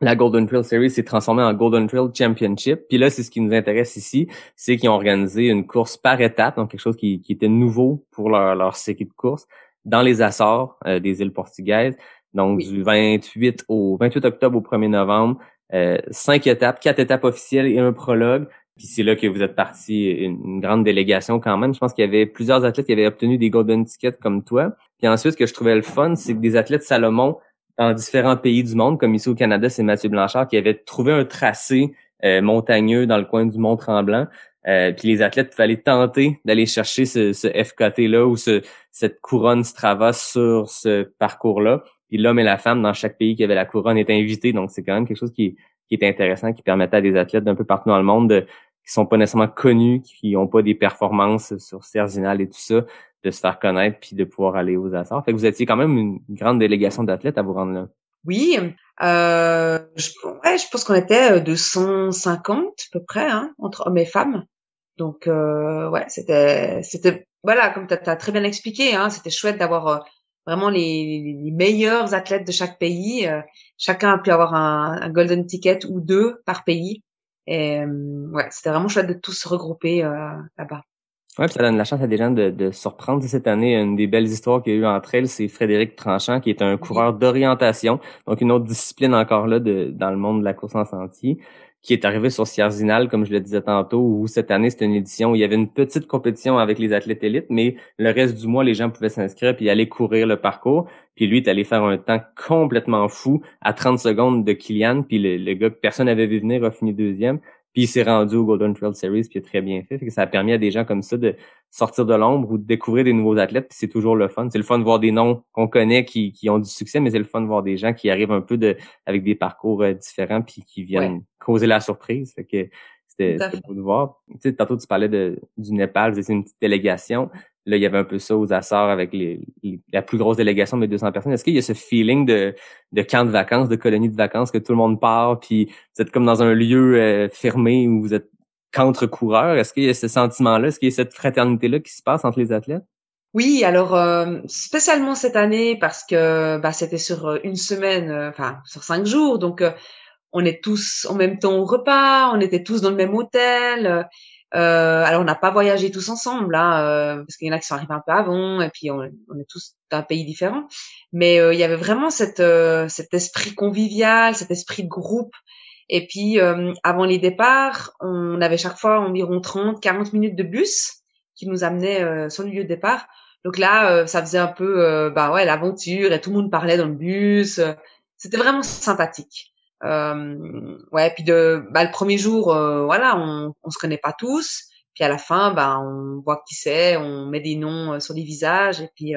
la Golden Trail Series s'est transformée en Golden Trail Championship. Puis là, c'est ce qui nous intéresse ici, c'est qu'ils ont organisé une course par étape, donc quelque chose qui, était nouveau pour leur, leur série de courses dans les Açores euh, des îles portugaises. Donc, du 28 au 28 octobre au 1er novembre, euh, cinq étapes, quatre étapes officielles et un prologue. Puis c'est là que vous êtes parti, une, grande délégation quand même. Je pense qu'il y avait plusieurs athlètes qui avaient obtenu des golden tickets comme toi. Puis ensuite, ce que je trouvais le fun, c'est que des athlètes Salomon dans différents pays du monde, comme ici au Canada, c'est Mathieu Blanchard qui avait trouvé un tracé euh, montagneux dans le coin du Mont Tremblant. Euh, puis les athlètes pouvaient aller tenter d'aller chercher ce, ce FKT-là ou ce, cette couronne Strava sur ce parcours-là. Puis l'homme et la femme dans chaque pays qui avait la couronne étaient invités. Donc c'est quand même quelque chose qui, qui est intéressant, qui permettait à des athlètes d'un peu partout dans le monde de, qui sont pas nécessairement connus, qui n'ont pas des performances sur Cerzinal et tout ça, de se faire connaître puis de pouvoir aller aux Açores. Fait que vous étiez quand même une grande délégation d'athlètes à vous rendre là. Oui, euh, je, ouais, je pense qu'on était 250 euh, à peu près, hein, entre hommes et femmes. Donc euh, ouais, c'était c'était voilà, comme tu as, très bien expliqué, hein, c'était chouette d'avoir euh, vraiment les, les, meilleurs athlètes de chaque pays. Euh, chacun a pu avoir un, un, golden ticket ou deux par pays. Et euh, ouais, c'était vraiment chouette de tous se regrouper euh, là-bas. Ouais, ça donne la chance à des gens de, de surprendre cette année. Une des belles histoires qu'il y a eu entre elles, c'est Frédéric Tranchant, qui est un coureur d'orientation, donc une autre discipline encore là de, dans le monde de la course en sentier qui est arrivé sur Sierzinal, comme je le disais tantôt, où cette année, c'était une édition où il y avait une petite compétition avec les athlètes élites, mais le reste du mois, les gens pouvaient s'inscrire puis aller courir le parcours. Puis lui, est allé faire un temps complètement fou à 30 secondes de Kylian, puis le gars que personne n'avait vu venir a fini deuxième. Puis il s'est rendu au Golden Trail Series, puis il a très bien fait. fait que ça a permis à des gens comme ça de sortir de l'ombre ou de découvrir des nouveaux athlètes. Puis c'est toujours le fun. C'est le fun de voir des noms qu'on connaît qui, qui ont du succès, mais c'est le fun de voir des gens qui arrivent un peu de avec des parcours euh, différents puis qui viennent causer la surprise. Fait que c'était beau de voir. Tu sais, tantôt tu parlais de, du Népal, vous étiez une petite délégation. Là, il y avait un peu ça aux Açores avec les, la plus grosse délégation de 200 personnes. Est-ce qu'il y a ce feeling de, de camp de vacances, de colonie de vacances, que tout le monde part, puis vous êtes comme dans un lieu euh, fermé où vous êtes contre-coureurs? Est-ce qu'il y a ce sentiment-là? Est-ce qu'il y a cette fraternité-là qui se passe entre les athlètes? Oui, alors euh, spécialement cette année parce que bah, c'était sur euh, une semaine, enfin sur cinq jours, donc on est tous en même temps au repas, on était tous dans le même hôtel. Euh, alors on n'a pas voyagé tous ensemble, là, euh, parce qu'il y en a qui sont arrivés un peu avant, et puis on, est tous d'un pays différent. Mais euh, il y avait vraiment cette, euh, cet esprit convivial, cet esprit de groupe. Et puis avant les départs, on avait chaque fois environ 30, 40 minutes de bus qui nous amenait sur le lieu de départ. Donc là, ça faisait un peu, bah ouais, l'aventure, et tout le monde parlait dans le bus. C'était vraiment sympathique. Euh, ouais, puis de, bah, le premier jour, euh, voilà, on, on se connaît pas tous. Puis à la fin, bah, on voit qui c'est, on met des noms euh, sur des visages. Et puis,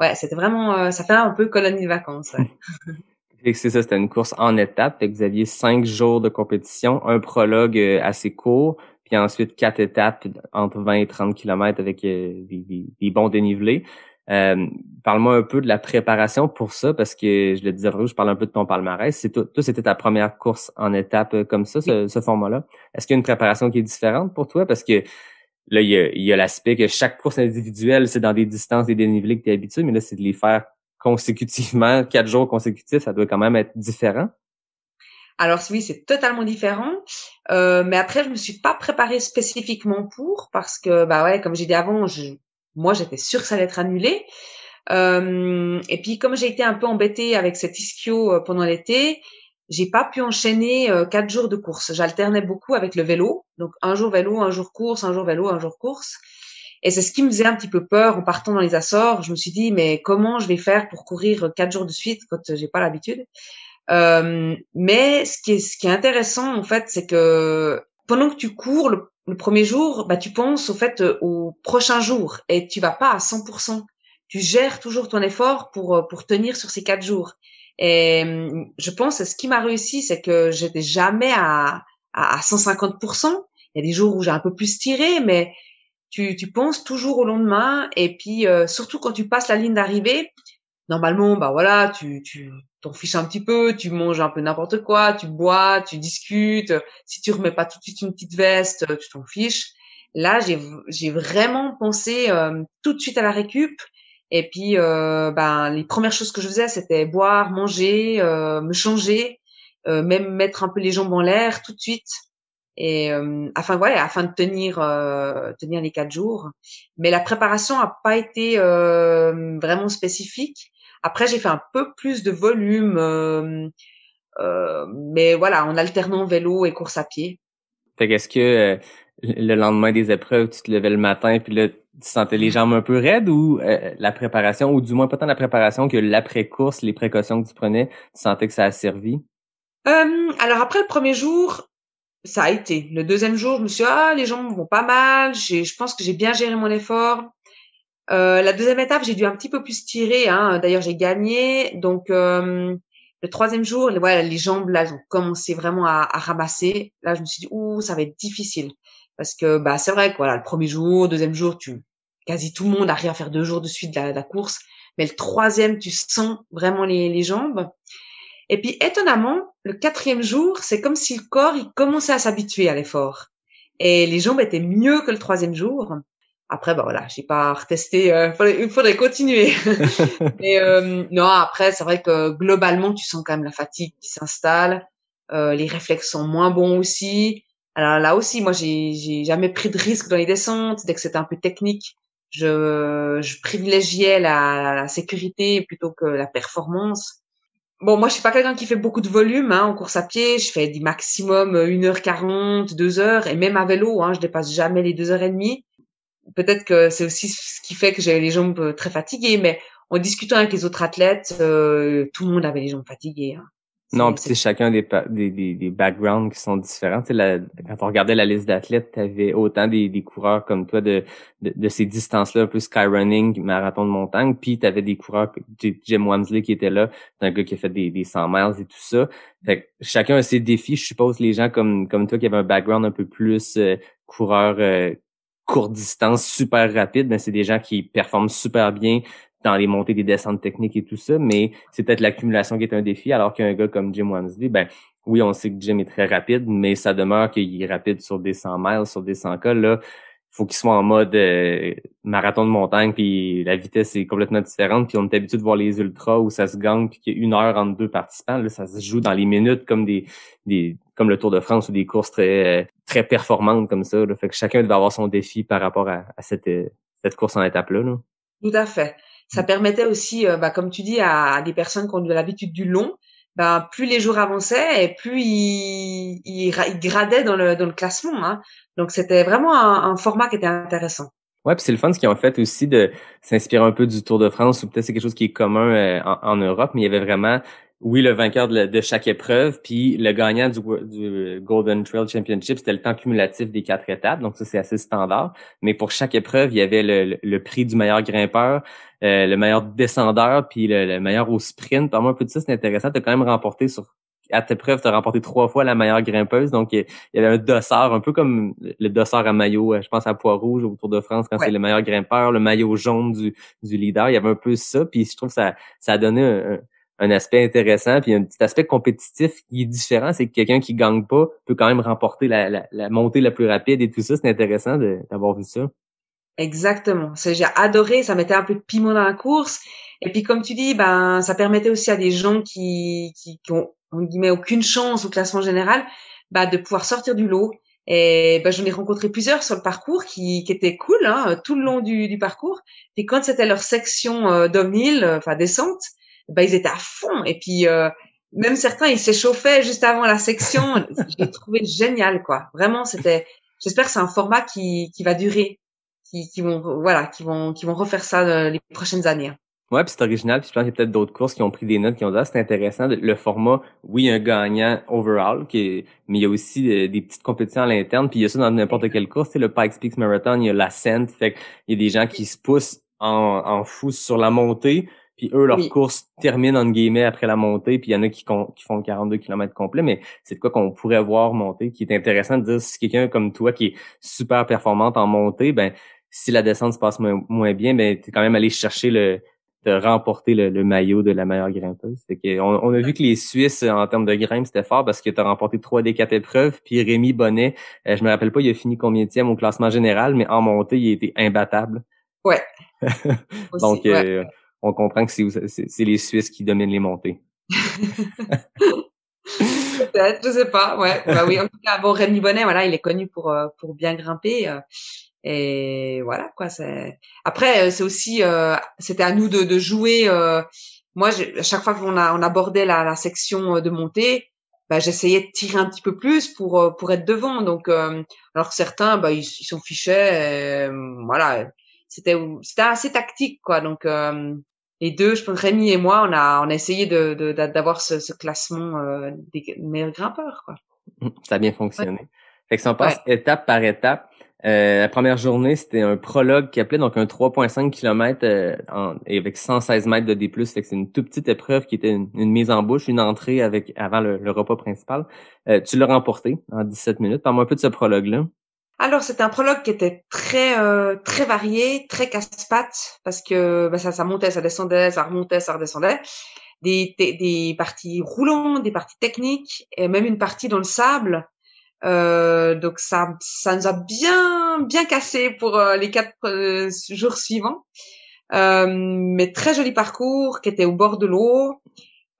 ouais, c'était vraiment, ça fait un peu colonie de vacances. Ouais. c'est ça, c'était une course en étapes. Fait que vous aviez cinq jours de compétition, un prologue assez court, puis ensuite quatre étapes entre 20 et 30 kilomètres avec des, des, des, bons dénivelés. Euh, Parle-moi un peu de la préparation pour ça, parce que je le disais, je parle un peu de ton palmarès. C'est toi, c'était ta première course en étape euh, comme ça, ce, format-là. Est-ce qu'il y a une préparation qui est différente pour toi? Parce que là, il y a, l'aspect que chaque course individuelle, c'est dans des distances, des dénivelés que tu es habitué, mais là, c'est de les faire consécutivement, quatre jours consécutifs, ça doit quand même être différent. Alors oui, c'est totalement différent. Euh, mais après, je me suis pas préparée spécifiquement pour parce que bah ouais, comme j'ai dit avant, je, moi j'étais sûre que ça allait être annulé. Euh, et puis comme j'ai été un peu embêtée avec cet ischio euh, pendant l'été, j'ai pas pu enchaîner euh, quatre jours de course. J'alternais beaucoup avec le vélo, donc un jour vélo, un jour course, un jour vélo, un jour course. Et c'est ce qui me faisait un petit peu peur en partant dans les Açores. Je me suis dit mais comment je vais faire pour courir quatre jours de suite quand j'ai pas l'habitude? Euh, mais ce qui est ce qui est intéressant en fait, c'est que pendant que tu cours, le le premier jour, bah, tu penses au fait euh, au prochain jour et tu vas pas à 100%. Tu gères toujours ton effort pour euh, pour tenir sur ces quatre jours. Et je pense que ce qui m'a réussi, c'est que j'étais jamais à, à, 150%. Il y a des jours où j'ai un peu plus tiré, mais tu, tu penses toujours au lendemain. Et puis, euh, surtout quand tu passes la ligne d'arrivée, normalement, bah voilà, tu, tu t'en fiches un petit peu, tu manges un peu n'importe quoi, tu bois, tu discutes. Si tu remets pas tout de suite une petite veste, tu t'en fiches. Là, j'ai, j'ai vraiment pensé euh, tout de suite à la récup. Et puis, euh, ben, les premières choses que je faisais, c'était boire, manger, euh, me changer, euh, même mettre un peu les jambes en l'air tout de suite. Et euh, afin, ouais, afin de tenir, tenir les quatre jours. Mais la préparation a pas été vraiment spécifique. Après, j'ai fait un peu plus de volume, euh, euh, mais voilà, en alternant vélo et course à pied. Fait qu'est-ce que euh, le lendemain des épreuves, tu te levais le matin puis là, tu sentais les jambes un peu raides ou la préparation, ou du moins pas tant la préparation que l'après-course, les précautions que tu prenais, tu sentais que ça a servi? alors après le premier jour, ça a été. Le deuxième jour, je me suis dit, ah, les jambes vont pas mal, je pense que j'ai bien géré mon effort. Euh, la deuxième étape, j'ai dû un petit peu plus tirer. Hein. D'ailleurs, j'ai gagné. Donc, euh, le troisième jour, voilà, les jambes, là, ont commencé vraiment à, à, ramasser. Là, je me suis dit, ouh, ça va être difficile. Parce que bah, c'est vrai que voilà, le premier jour, deuxième jour, tu quasi tout le monde arrive à faire deux jours de suite de la, de la course. Mais le troisième, tu sens vraiment les, les jambes. Et puis, étonnamment, le quatrième jour, c'est comme si le corps, il commençait à s'habituer à l'effort. Et les jambes étaient mieux que le troisième jour. Après, bah voilà, j'ai pas retesté. Euh, il faudrait continuer. Mais euh, non, après, c'est vrai que globalement, tu sens quand même la fatigue qui s'installe. Euh, les réflexes sont moins bons aussi. Alors là aussi, moi, j'ai, j'ai jamais pris de risque dans les descentes. Dès que c'était un peu technique, je, je privilégiais la, la, sécurité plutôt que la performance. Bon, moi, je suis pas quelqu'un qui fait beaucoup de volume hein, en course à pied. Je fais du maximum 1h40, 2h, et même à vélo, hein, je dépasse jamais les 2h30 peut-être que c'est aussi ce qui fait que j'avais les jambes euh, très fatiguées, mais en discutant avec les autres athlètes, euh, tout le monde avait les jambes fatiguées. Hein. Non, puis chacun des, des, des, des, backgrounds qui sont différents. La, quand on regardait la liste d'athlètes, tu avais autant des, des coureurs comme toi de, de, de ces distances-là, un peu skyrunning, marathon de montagne, puis tu avais des coureurs, Jim Wamsley qui était là, c'est un gars qui a fait des, des 100 miles et tout ça. Fait chacun a ses défis. Je suppose les gens comme comme toi qui avaient un background un peu plus euh, coureur euh, courte distance super rapide, mais c'est des gens qui performent super bien dans les montées des descentes techniques et tout ça, mais c'est peut-être l'accumulation qui est un défi, alors qu'un gars comme Jim Wansley, ben oui, on sait que Jim est très rapide, mais ça demeure qu'il est rapide sur des 100 miles, sur des 100 k là, faut qu'il soit en mode euh, marathon de montagne, puis la vitesse est complètement différente, puis on est habitué de voir les ultras où ça se gagne, puis qu'il y a une heure entre deux participants, là, ça se joue dans les minutes comme des, des comme le Tour de France ou des courses très très performantes comme ça. Là. Fait que chacun doit avoir son défi par rapport à, cette, cette course en étape-là. Là. Tout à fait. Ça permettait aussi, euh, bah, comme tu dis, à, des personnes qui ont de l'habitude du long, bah, plus les jours avançaient et plus ils, ils, gradaient dans le, dans le classement. Hein. Donc c'était vraiment un, format qui était intéressant. Ouais, puis c'est le fun ce qu'ils ont fait aussi de s'inspirer un peu du Tour de France ou peut-être c'est quelque chose qui est commun euh, en, Europe, mais il y avait vraiment oui, le vainqueur de, chaque épreuve, puis le gagnant du, Golden Trail Championship, c'était le temps cumulatif des quatre étapes, donc ça c'est assez standard. Mais pour chaque épreuve, il y avait le, prix du meilleur grimpeur, euh, le meilleur descendeur, puis le, meilleur au sprint. Par moi, un peu de ça, c'est intéressant. Tu as quand même remporté sur à tes épreuve, tu as remporté trois fois la meilleure grimpeuse. Donc, il y avait un dossard, un peu comme le dossard à maillot, euh, je pense à Poids-Rouge au Tour de France, quand c'est le meilleur grimpeur, le maillot jaune du, du leader. Il y avait un peu ça. Puis je trouve que ça, ça a donné un, un aspect intéressant, puis un petit aspect compétitif qui est différent, c'est que quelqu'un qui gagne pas peut quand même remporter la, la, montée la plus rapide et tout ça. C'est intéressant d'avoir vu ça. Exactement. J'ai adoré, ça mettait un peu de piment dans la course. Et puis comme tu dis, ben ça permettait aussi à des gens qui, qui, qui ont on guillemets aucune chance au classement général, ben, de pouvoir sortir du lot. Et ben, j'en ai rencontré plusieurs sur le parcours qui, qui étaient cool hein, tout le long du, du parcours. Et quand c'était leur section euh, enfin descente, bah, ils étaient à fond. Et puis, euh, même certains, ils s'échauffaient juste avant la section. J'ai trouvé génial, quoi. Vraiment, c'était. J'espère que c'est un format qui, qui va durer, qui, qui vont, voilà, qui vont, qui vont refaire ça euh, les prochaines années. Hein. Ouais, puis c'est original, puis je pense qu'il y a peut-être d'autres courses qui ont pris des notes, qui ont dit ah, c'est intéressant. Le format, oui, un gagnant overall, qui est, mais il y a aussi euh, des, petites compétitions à l'interne, puis il y a ça dans n'importe quelle course. Tu sais, le Pikes Peak Marathon, il y a l'ascent, fait qu'il y a des gens qui se poussent en, en fou sur la montée, puis eux, leur course termine en guillemets après la montée, puis il y en a qui, qui font 42 km complets, mais c'est de quoi qu'on pourrait voir monter, qui est intéressant de dire si quelqu'un comme toi qui est super performante en montée, ben si la descente se passe moins, bien, ben t'es quand même allé chercher le de remporter le, maillot de la meilleure grimpeuse. que on, a vu que les Suisses, en termes de grimpe, c'était fort parce que tu as remporté trois des quatre épreuves. Puis Rémi Bonnet, euh, je me rappelle pas, il a fini combien de au classement général, mais en montée, il été imbattable. Ouais. Donc, euh, on comprend que c'est les Suisses qui dominent les montées. Peut-être, je sais pas. Ouais. Bah oui, en tout cas, bon, Rémi Bonnet, voilà, il est connu pour euh, pour bien grimper. Euh, et voilà quoi. C'est après, euh, c'est aussi, c'était à nous de, de jouer. moi, à chaque fois qu'on a on abordait la, la section de montée, bah, j'essayais de tirer un petit peu plus pour pour être devant. Donc, alors que certains, bah, ils s'en fichaient. voilà, c'était c'était assez tactique quoi. Donc les deux, je pense Rémi et moi, on a on a essayé de d'avoir ce, ce, classement euh, des meilleurs grimpeurs quoi. Ça a bien fonctionné. Fait que ça passe étape par étape. Euh, la première journée, c'était un prologue qui appelait donc un 3.5 km euh, avec 116 mètres de D+. Fait que c'est une toute petite épreuve qui était une, mise en bouche, une entrée avec avant le, le repas principal. Euh, tu l'as remporté en 17 minutes. Parle-moi un peu de ce prologue-là. Alors c'était un prologue qui était très euh, très varié, très casse-pattes parce que bah, ça ça montait, ça descendait, ça remontait, ça redescendait. Des, des, parties roulantes, des parties techniques, et même une partie dans le sable. Euh, donc ça ça nous a bien bien cassé pour euh, les quatre jours suivants. mais très joli parcours qui était au bord de l'eau.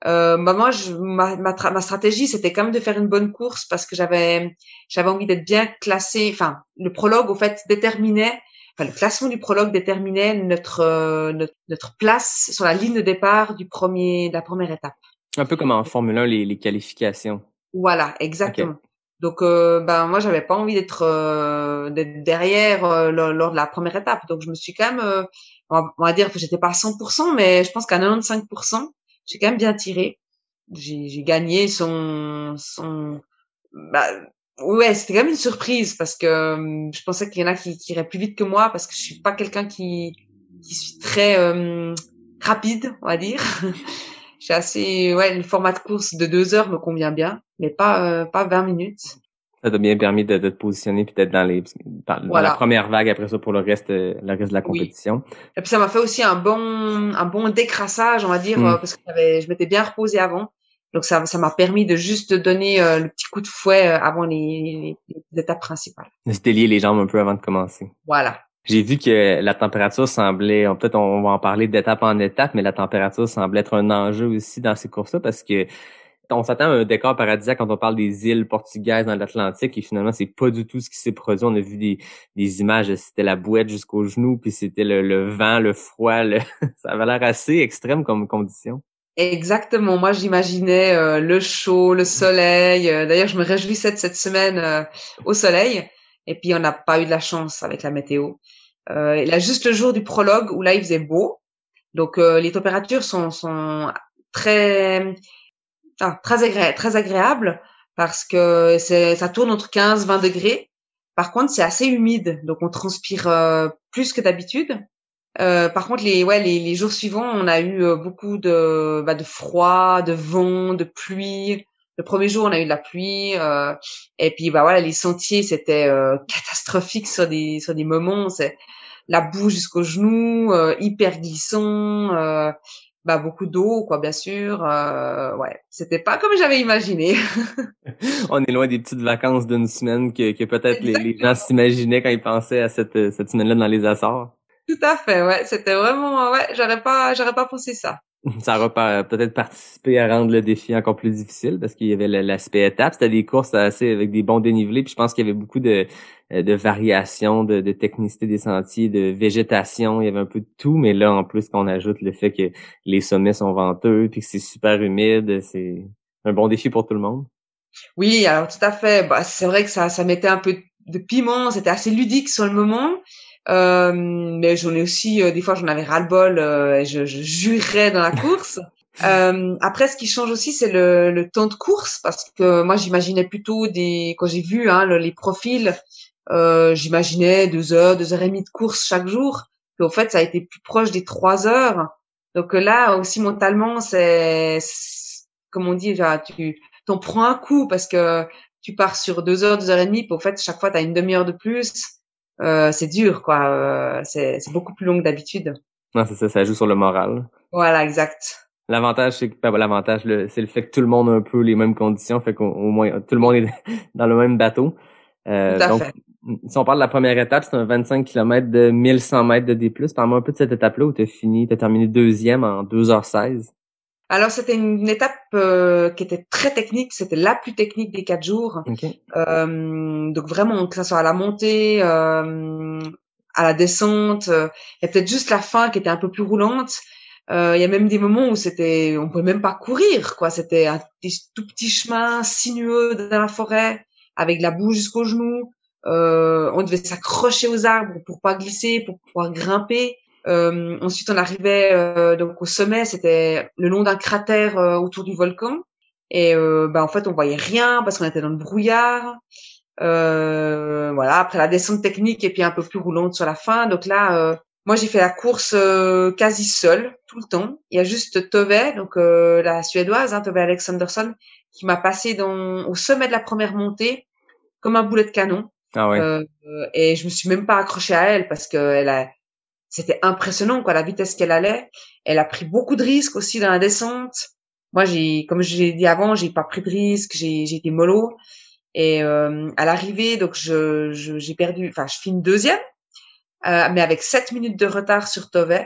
Euh, bah moi, je, ma, ma, ma stratégie, c'était quand même de faire une bonne course parce que j'avais j'avais envie d'être bien classé. Enfin, le prologue, au fait, déterminait. Enfin, le classement du prologue déterminait notre, euh, notre, notre place sur la ligne de départ du premier de la première étape. Un peu comme en Formule 1, les, les qualifications. Voilà, exactement. Donc, euh, ben moi, j'avais pas envie d'être euh, derrière euh, lors, de la première étape. Donc, je me suis quand même, on va, dire que j'étais pas à 100%, mais je pense qu'à 95%, j'ai quand même bien tiré. J'ai gagné son, son, bah, ouais, c'était quand même une surprise parce que euh, je pensais qu'il y en a qui, qui iraient plus vite que moi parce que je suis pas quelqu'un qui, qui suis très euh, rapide, on va dire. J'ai assez, ouais, le format de course de deux heures me convient bien, mais pas, euh, pas 20 minutes ça t'a bien permis de, de, te positionner puis d'être dans les dans la première vague après ça pour le reste le reste de la compétition. Et puis ça m'a fait aussi un bon un bon décrassage on va dire mm. euh, parce que je m'étais bien reposé avant. Donc ça ça m'a permis de juste donner euh, le petit coup de fouet euh, avant les, les, étapes principales. De se délier les jambes un peu avant de commencer. Voilà. J'ai vu que la température semblait, peut-être on va en parler d'étape en étape, mais la température semblait être un enjeu aussi dans ces courses-là parce que on s'attend à un décor paradisiaque quand on parle des îles portugaises dans l'Atlantique et finalement c'est pas du tout ce qui s'est produit. On a vu des, images, c'était la bouette jusqu'aux genoux, puis c'était le, vent, le froid, ça avait l'air assez extrême comme condition. Exactement. Moi, j'imaginais euh, le chaud, le soleil. Euh, d'ailleurs, je me réjouissais de cette semaine euh, au soleil. Et puis, on n'a pas eu de la chance avec la météo. il a juste le jour du prologue où là, il faisait beau. Donc, les températures sont très ah, très, agréable, très agréable parce que ça tourne entre 15 20 degrés. Par contre, c'est assez humide, donc on transpire euh, plus que d'habitude. Euh, par contre, les, ouais, les, les, jours suivants, on a eu euh, beaucoup de, bah, de froid, de vent, de pluie. Le premier jour, on a eu de la pluie, euh, et puis bah voilà, les sentiers c'était euh, catastrophique sur des sur des moments. C'est la boue jusqu'aux genoux, hyper glissant bah beaucoup d'eau quoi bien sûr euh, ouais. C'était pas comme j'avais imaginé. On est loin des petites vacances d'une semaine que, que peut-être les, les, gens s'imaginaient quand ils pensaient à cette cette semaine là dans les Açores. Tout à fait ouais. C'était vraiment ouais j'aurais pas j'aurais pas pensé ça ça aura peut-être participé à rendre le défi encore plus difficile parce qu'il y avait l'aspect étape. C'était des courses assez avec des bons dénivelés. Puis je pense qu'il y avait beaucoup de, euh, de variations, de, de, technicité des sentiers, de végétation. Il y avait un peu de tout. Mais là, en plus, qu'on ajoute le fait que les sommets sont venteux puis que c'est super humide, c'est un bon défi pour tout le monde. Oui, alors tout à fait. Bah, c'est vrai que ça, ça mettait un peu de piment. C'était assez ludique sur le moment. Euh, mais j'en ai aussi, des fois, j'en avais ras-le-bol et je, je jurais dans la course. Euh, après, ce qui change aussi, c'est le, le, temps de course, parce que moi, j'imaginais plutôt des, quand j'ai vu hein, les profils, euh, j'imaginais deux heures, deux heures et demie de course chaque jour. Et au fait, ça a été plus proche des trois heures. Donc là aussi mentalement, c'est, comme on dit, tu t'en prends un coup parce que tu pars sur deux heures, deux heures et demie. Puis au fait, chaque fois, tu as une demi-heure de plus. Euh, c'est dur, quoi. Euh, c'est beaucoup plus long que d'habitude. Non, c'est ça, ça joue sur le moral. Voilà, exact. L'avantage, c'est que ben, l'avantage, c'est le fait que tout le monde a un peu les mêmes conditions, fait qu'au moins tout le monde est dans le même bateau. Euh, donc, si on parle de la première étape, c'est un 25 km de 1100 mètres de D+. Parle-moi un peu de cette étape-là où tu as fini, tu as terminé deuxième en 2h16. Alors, c'était une étape euh, qui était très technique. C'était la plus technique des quatre jours. Euh, donc, vraiment, que ce soit à la montée, euh, à la descente, il y a peut-être juste la fin qui était un peu plus roulante. Euh, il y a même des moments où c'était, on pouvait même pas courir, quoi. C'était un tout petit chemin sinueux dans la forêt, avec la boue jusqu'aux genoux. Euh, on devait s'accrocher aux arbres pour pas glisser, pour pouvoir grimper. Euh, ensuite, on arrivait euh, donc au sommet. C'était le long d'un cratère euh, autour du volcan. Et bah, en fait, on voyait rien parce qu'on était dans le brouillard. voilà. Après la descente technique et puis un peu plus roulante sur la fin. Donc là, moi, j'ai fait la course euh, quasi seule, tout le temps. Il y a juste Tove, donc euh, la suédoise, hein, Tove Alexanderson, qui m'a passé dans, au sommet de la première montée comme un boulet de canon. Ah ouais. Euh, et je me suis même pas accrochée à elle parce que elle a, c'était impressionnant quoi, la vitesse qu'elle allait. Elle a pris beaucoup de risques aussi dans la descente. Moi, j'ai, comme j'ai dit avant, j'ai pas pris de risques, j'ai, j'ai été mollo. Et à l'arrivée, donc je, j'ai perdu, enfin, je finis deuxième euh, mais avec 7 minutes de retard sur Tove.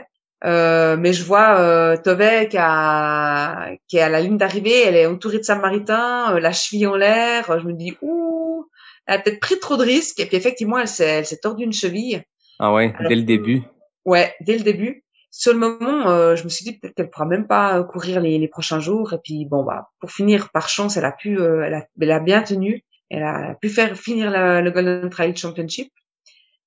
Euh, mais je vois euh, Tove qui, a, qui est à la ligne d'arrivée, elle est entourée de Samaritains, euh, la cheville en l'air. Je me dis, ouh, elle a peut-être pris trop de risques. Et puis effectivement, elle s'est, elle s'est tordue une cheville. Ah ouais, dès le début. Ouais, dès le début. Sur le moment, euh, je me suis dit peut-être qu'elle pourra même pas courir les, les, prochains jours. Et puis bon bah, pour finir, par chance, elle a pu, elle a, elle, a, bien tenu. Elle a pu faire finir le Golden Trail Championship.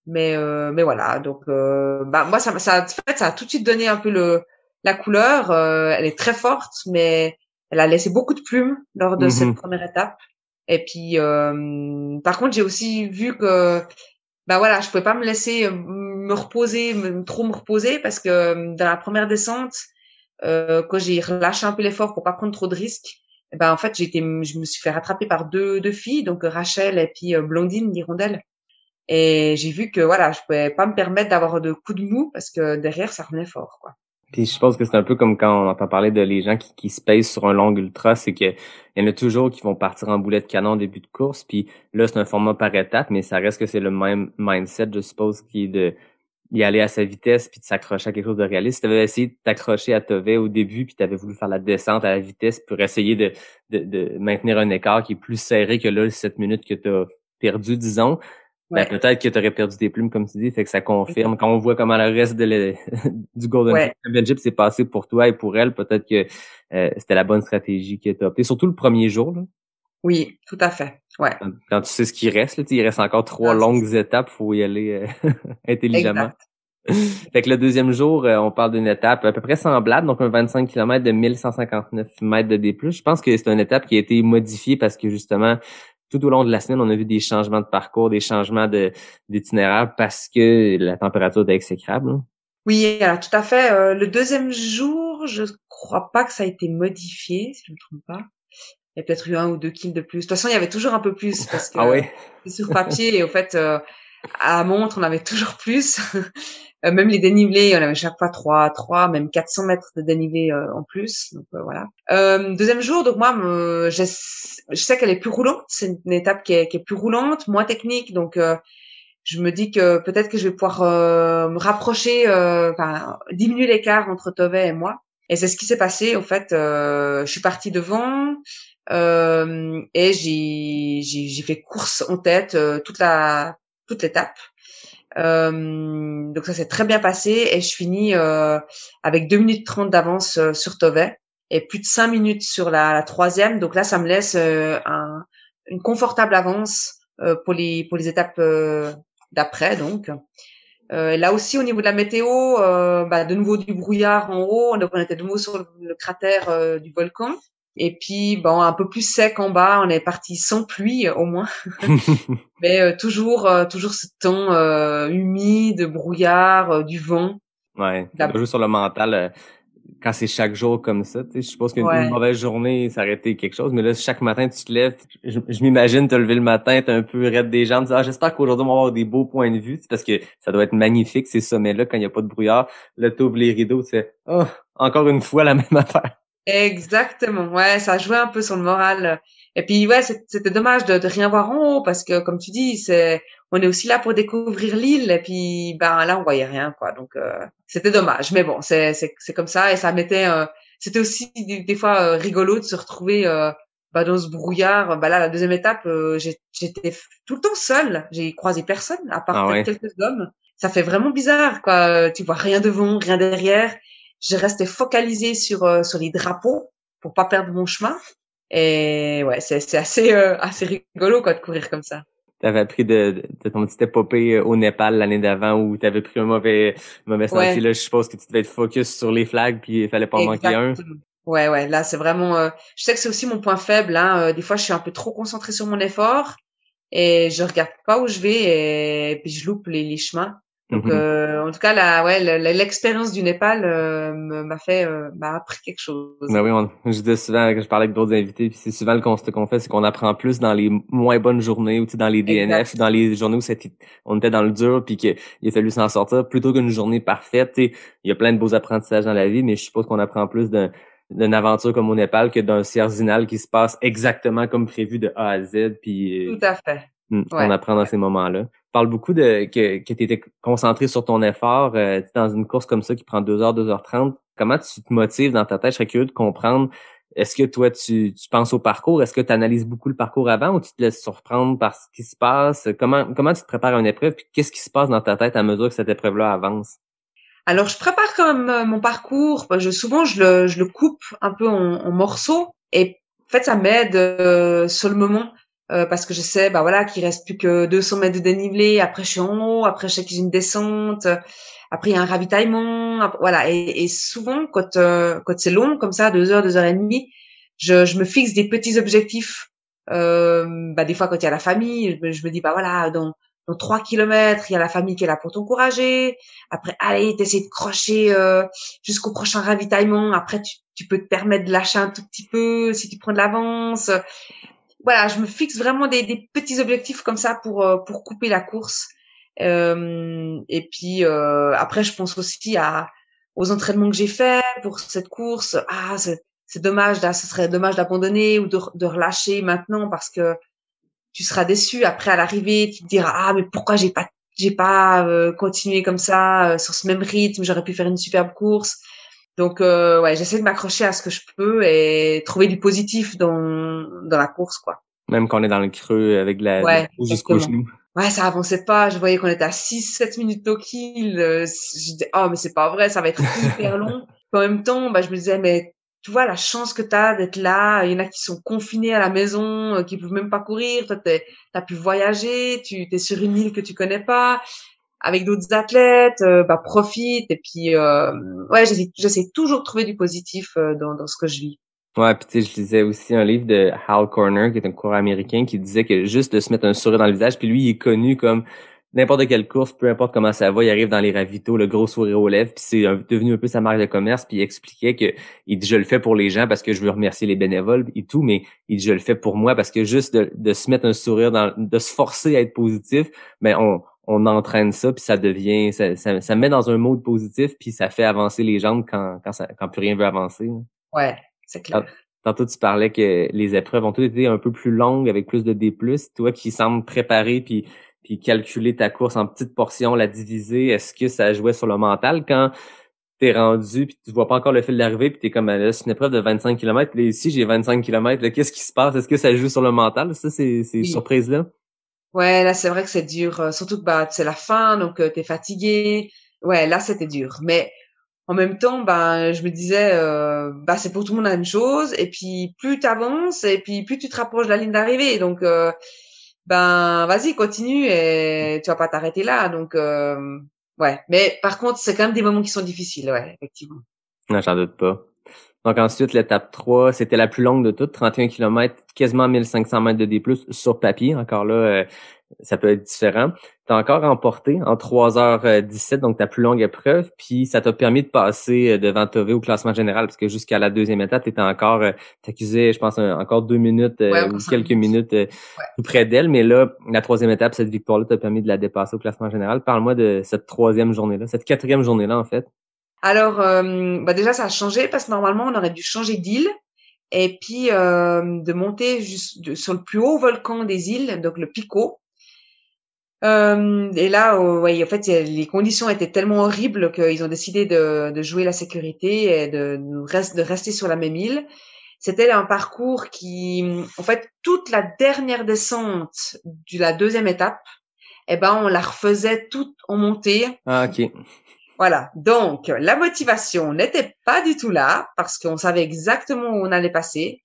Mais euh, mais voilà, donc euh, bah moi ça ça en fait ça a tout de suite donné un peu le la couleur. Euh, elle est très forte, mais elle a laissé beaucoup de plumes lors de cette mmh première étape. Et puis par contre j'ai aussi vu que bah voilà, je pouvais pas me laisser me reposer, trop me reposer parce que dans la première descente, quand j'ai relâché un peu l'effort pour pas prendre trop de risques, ben en fait été, je me suis fait rattraper par deux deux filles, donc Rachel et puis Blondine d'Hirondelle. Et j'ai vu que voilà, je pouvais pas me permettre d'avoir de coups de mou parce que derrière ça revenait fort quoi. Puis je pense que c'est un peu comme quand on entend parler de les gens qui, qui se pèsent sur un long ultra, c'est que il y en a toujours qui vont partir en boulet de canon au début de course. Puis là, c'est un format par étape, mais ça reste que c'est le même mindset, je suppose, qui est de y aller à sa vitesse puis de s'accrocher à quelque chose de réaliste. Si tu avais essayé de t'accrocher à Tove au début puis tu avais voulu faire la descente à la vitesse pour essayer de, de, de maintenir un écart qui est plus serré que là, les 7 minutes que tu as perdu, disons, ben, peut-être que tu aurais perdu tes plumes, comme tu dis, fait que ça confirme. Quand on voit comment le reste de du Golden Championship s'est passé pour toi et pour elle, peut-être que euh, c'était la bonne stratégie qui est optée. Surtout le premier jour. Là. Oui, tout à fait. Ouais. Quand, tu sais ce qui reste, là, il reste encore trois longues étapes, faut y aller euh, intelligemment. fait que le deuxième jour, euh, on parle d'une étape à peu près semblable, donc un 25 km de 1159 mètres de D+. Je pense que c'est une étape qui a été modifiée parce que justement, tout au long de la semaine, on a vu des changements de parcours, des changements de d'itinéraire parce que la température était exécrable. Oui, alors tout à fait. Euh, le deuxième jour, je crois pas que ça a été modifié, si je ne me trompe pas. Il y a peut-être eu un ou deux kills de plus. De toute façon, il y avait toujours un peu plus parce que ah ouais. sur papier et au fait, euh, à montre, on avait toujours plus. Euh, même les dénivelés, on avait chaque fois 3, 3, même 400 mètres de dénivelé euh, en plus. Donc euh, voilà. deuxième jour, donc moi, je, je sais qu'elle est plus roulante. C'est une étape qui est, qui est, plus roulante, moins technique. Donc je me dis que peut-être que je vais pouvoir me rapprocher, diminuer l'écart entre Tove et moi. Et c'est ce qui s'est passé. En fait, je suis partie devant. et j'ai fait course en tête toute la toute l'étape. Euh, donc ça s'est très bien passé et je finis euh, avec 2 minutes 30 d'avance euh, sur Tove et plus de 5 minutes sur la, troisième. Donc là, ça me laisse euh, un, une confortable avance pour les pour les étapes d'après. Donc là aussi, au niveau de la météo, bah, de nouveau du brouillard en haut. On était de nouveau sur le, cratère du volcan. Et puis, bon, un peu plus sec en bas. On est parti sans pluie, au moins. Mais euh, toujours, euh, toujours ce temps euh, humide, brouillard, du vent. Ouais, La- ça joue sur le mental euh, quand c'est chaque jour comme ça. Tu sais, je suppose qu'une Ouais. mauvaise journée, ça aurait été quelque chose. Mais là, chaque matin, tu te lèves. Je, je m'imagine te lever le matin, t'es un peu raide des jambes. Ah, j'espère qu'aujourd'hui, on va avoir des beaux points de vue. Parce que ça doit être magnifique, ces sommets-là, quand il n'y a pas de brouillard. Là, t'ouvres les rideaux, tu fais Oh, encore une fois la même affaire. Exactement. Ouais, ça jouait un peu sur le moral. Et puis, ouais, c'était dommage de, de rien voir en haut parce que, comme tu dis, c'est, on est aussi là pour découvrir l'île. Et puis, ben là, on voyait rien, quoi. Donc, euh, c'était dommage. Mais bon, c'est, c'est, comme ça. Et ça mettait, euh, c'était aussi des, des fois euh, rigolo de se retrouver euh, bah, dans ce brouillard. Bah là, la deuxième étape, euh, j'étais tout le temps seule. J'ai croisé personne à part Ah ouais. quelques hommes. Ça fait vraiment bizarre, quoi. Tu vois rien devant, rien derrière. Je restais focalisée sur euh, sur les drapeaux pour pas perdre mon chemin. Et ouais, c'est c'est assez euh, assez rigolo quoi de courir comme ça. T'avais appris de, de, ton petit épopée euh, au Népal l'année d'avant où t'avais pris un mauvais, mauvais sentier. Ouais. Là, je suppose que tu devais être focus sur les flags puis il fallait pas en manquer un. Exactement. Ouais ouais, là c'est vraiment. euh, je sais que c'est aussi mon point faible. Hein. euh, des fois, je suis un peu trop concentrée sur mon effort et je regarde pas où je vais et, puis je loupe les, les chemins. Donc Mhm. euh, en tout cas, la ouais, le- le- l'expérience du Népal euh, m'a fait euh, m'a appris quelque chose. Ben oui, on, je disais souvent que je parlais avec d'autres invités, puis c'est souvent le constat qu'on fait, c'est qu'on apprend plus dans les moins bonnes journées, ou tu sais, dans les DNF, Exact. dans les journées où c'était- on était dans le dur, puis qu'il a fallu s'en sortir, plutôt qu'une journée parfaite. tu sais. Il y a plein de beaux apprentissages dans la vie, mais je suppose qu'on apprend plus d'un d'une aventure comme au Népal que d'un Cierzinal qui se passe exactement comme prévu de A à Z, puis euh, Tout à fait. Hmm, Ouais. On apprend dans ces moments-là. Parles beaucoup de que, que tu étais concentré sur ton effort. euh, dans une course comme ça qui prend 2 heures, 2h30, comment tu te motives dans ta tête? Je serais curieux de comprendre. Est-ce que toi, tu, tu penses au parcours? Est-ce que tu analyses beaucoup le parcours avant ou tu te laisses surprendre par ce qui se passe? Comment, comment tu te prépares à une épreuve? Puis qu'est-ce qui se passe dans ta tête à mesure que cette épreuve-là avance? Alors, je prépare même euh, mon parcours. Bah, Je, souvent, je le, je le coupe un peu en, en morceaux. Et en fait, ça m'aide euh, sur le moment euh, parce que je sais, bah voilà, qu'il reste plus que 200 mètres de dénivelé. Après, je suis en haut. Après, je sais qu'il y a une descente. Après, il y a un ravitaillement. Voilà. Et, et souvent, quand euh, quand c'est long comme ça, deux heures, deux heures et demie, je, je me fixe des petits objectifs. Euh, bah, des fois, quand il y a la famille, je me, dis, bah voilà, dans dans trois kilomètres, il y a la famille qui est là pour t'encourager. Après, allez, t'essaies de crocher euh, jusqu'au prochain ravitaillement. Après, tu, tu peux te permettre de lâcher un tout petit peu si tu prends de l'avance. Voilà, je me fixe vraiment des, petits objectifs comme ça pour euh, pour couper la course. Euh, et puis euh, après, je pense aussi aux entraînements que j'ai faits pour cette course. Ah, c'est dommage, là, ce serait dommage d'abandonner ou de, relâcher maintenant parce que tu seras déçu. Après, à l'arrivée, tu te diras ah mais pourquoi j'ai pas j'ai pas continué comme ça sur ce même rythme? J'aurais pu faire une superbe course. Donc euh, ouais, j'essaie de m'accrocher à ce que je peux et trouver du positif dans dans la course quoi. Même qu'on est dans le creux avec la Ouais, ou jusqu'au genou. Ouais, ça avançait pas. Je voyais qu'on était à 6 7 minutes au kill. Euh, je disais oh mais c'est pas vrai, ça va être hyper long. Puis en même temps, bah je me disais mais tu vois la chance que tu as d'être là, il y en a qui sont confinés à la maison, euh, qui peuvent même pas courir, toi tu as pu voyager, tu es sur une île que tu connais pas avec d'autres athlètes, euh, bah profite et puis euh, ouais, j'essaie toujours de trouver du positif euh, dans dans ce que je vis. Ouais, puis je lisais aussi un livre de Hal Corner, qui est un coureur américain, qui disait que juste de se mettre un sourire dans le visage, puis lui, il est connu comme n'importe quelle course, peu importe comment ça va, il arrive dans les ravitaux, le gros sourire aux lèvres, puis c'est devenu un peu sa marque de commerce, puis il expliquait que il dit je le fais pour les gens parce que je veux remercier les bénévoles et tout, mais il dit je le fais pour moi parce que juste de, de se mettre un sourire dans, de se forcer à être positif, mais on on entraîne ça puis ça devient ça, ça, ça met dans un mode positif puis ça fait avancer les jambes quand quand ça quand plus rien veut avancer. là. Ouais, c'est clair. Tantôt, tu parlais que les épreuves ont toutes été un peu plus longues avec plus de D+. Toi qui sembles préparer puis puis calculer ta course en petites portions, la diviser, est-ce que ça jouait sur le mental quand t'es rendu puis tu vois pas encore le fil d'arrivée puis t'es comme là, c'est une épreuve de 25 km puis ici j'ai 25 km qu'est-ce qui se passe? Est-ce que ça joue sur le mental? Ça c'est ces Oui. surprises là Ouais, là c'est vrai que c'est dur, euh, surtout que bah c'est la fin, donc euh, t'es fatigué. Ouais, là c'était dur, mais en même temps, ben je me disais, euh, bah c'est pour tout le monde la même chose. Et puis plus t'avances, et puis plus tu te rapproches de la ligne d'arrivée, donc euh, ben vas-y continue et tu vas pas t'arrêter là. Donc euh, ouais. Mais par contre, c'est quand même des moments qui sont difficiles, ouais, effectivement. Non, j'en doute pas. Donc ensuite, l'étape 3, c'était la plus longue de toutes, 31 km, quasiment 1500 mètres de D+, sur papier. Encore là, euh, ça peut être différent. Tu as encore remporté en 3h17, donc ta plus longue épreuve, puis ça t'a permis de passer euh, devant Tové au classement général, parce que jusqu'à la deuxième étape, tu étais encore, euh, t'accusais, je pense, encore deux minutes ou quelques minutes tout près d'elle, mais là, la troisième étape, cette victoire-là t'a permis de la dépasser au classement général. Parle-moi de cette troisième journée-là, cette quatrième journée-là, en fait. Alors, euh, bah déjà, ça a changé parce que normalement, on aurait dû changer d'île et puis euh, de monter juste sur le plus haut volcan des îles, donc le Pico. Euh, et là, euh, ouais, en fait, les conditions étaient tellement horribles qu'ils ont décidé de, de, jouer la sécurité et de, de rester sur la même île. C'était un parcours qui, en fait, toute la dernière descente de la deuxième étape, eh ben, on la refaisait toute en montée. Ah, ok. Voilà. Donc, la motivation n'était pas du tout là parce qu'on savait exactement où on allait passer.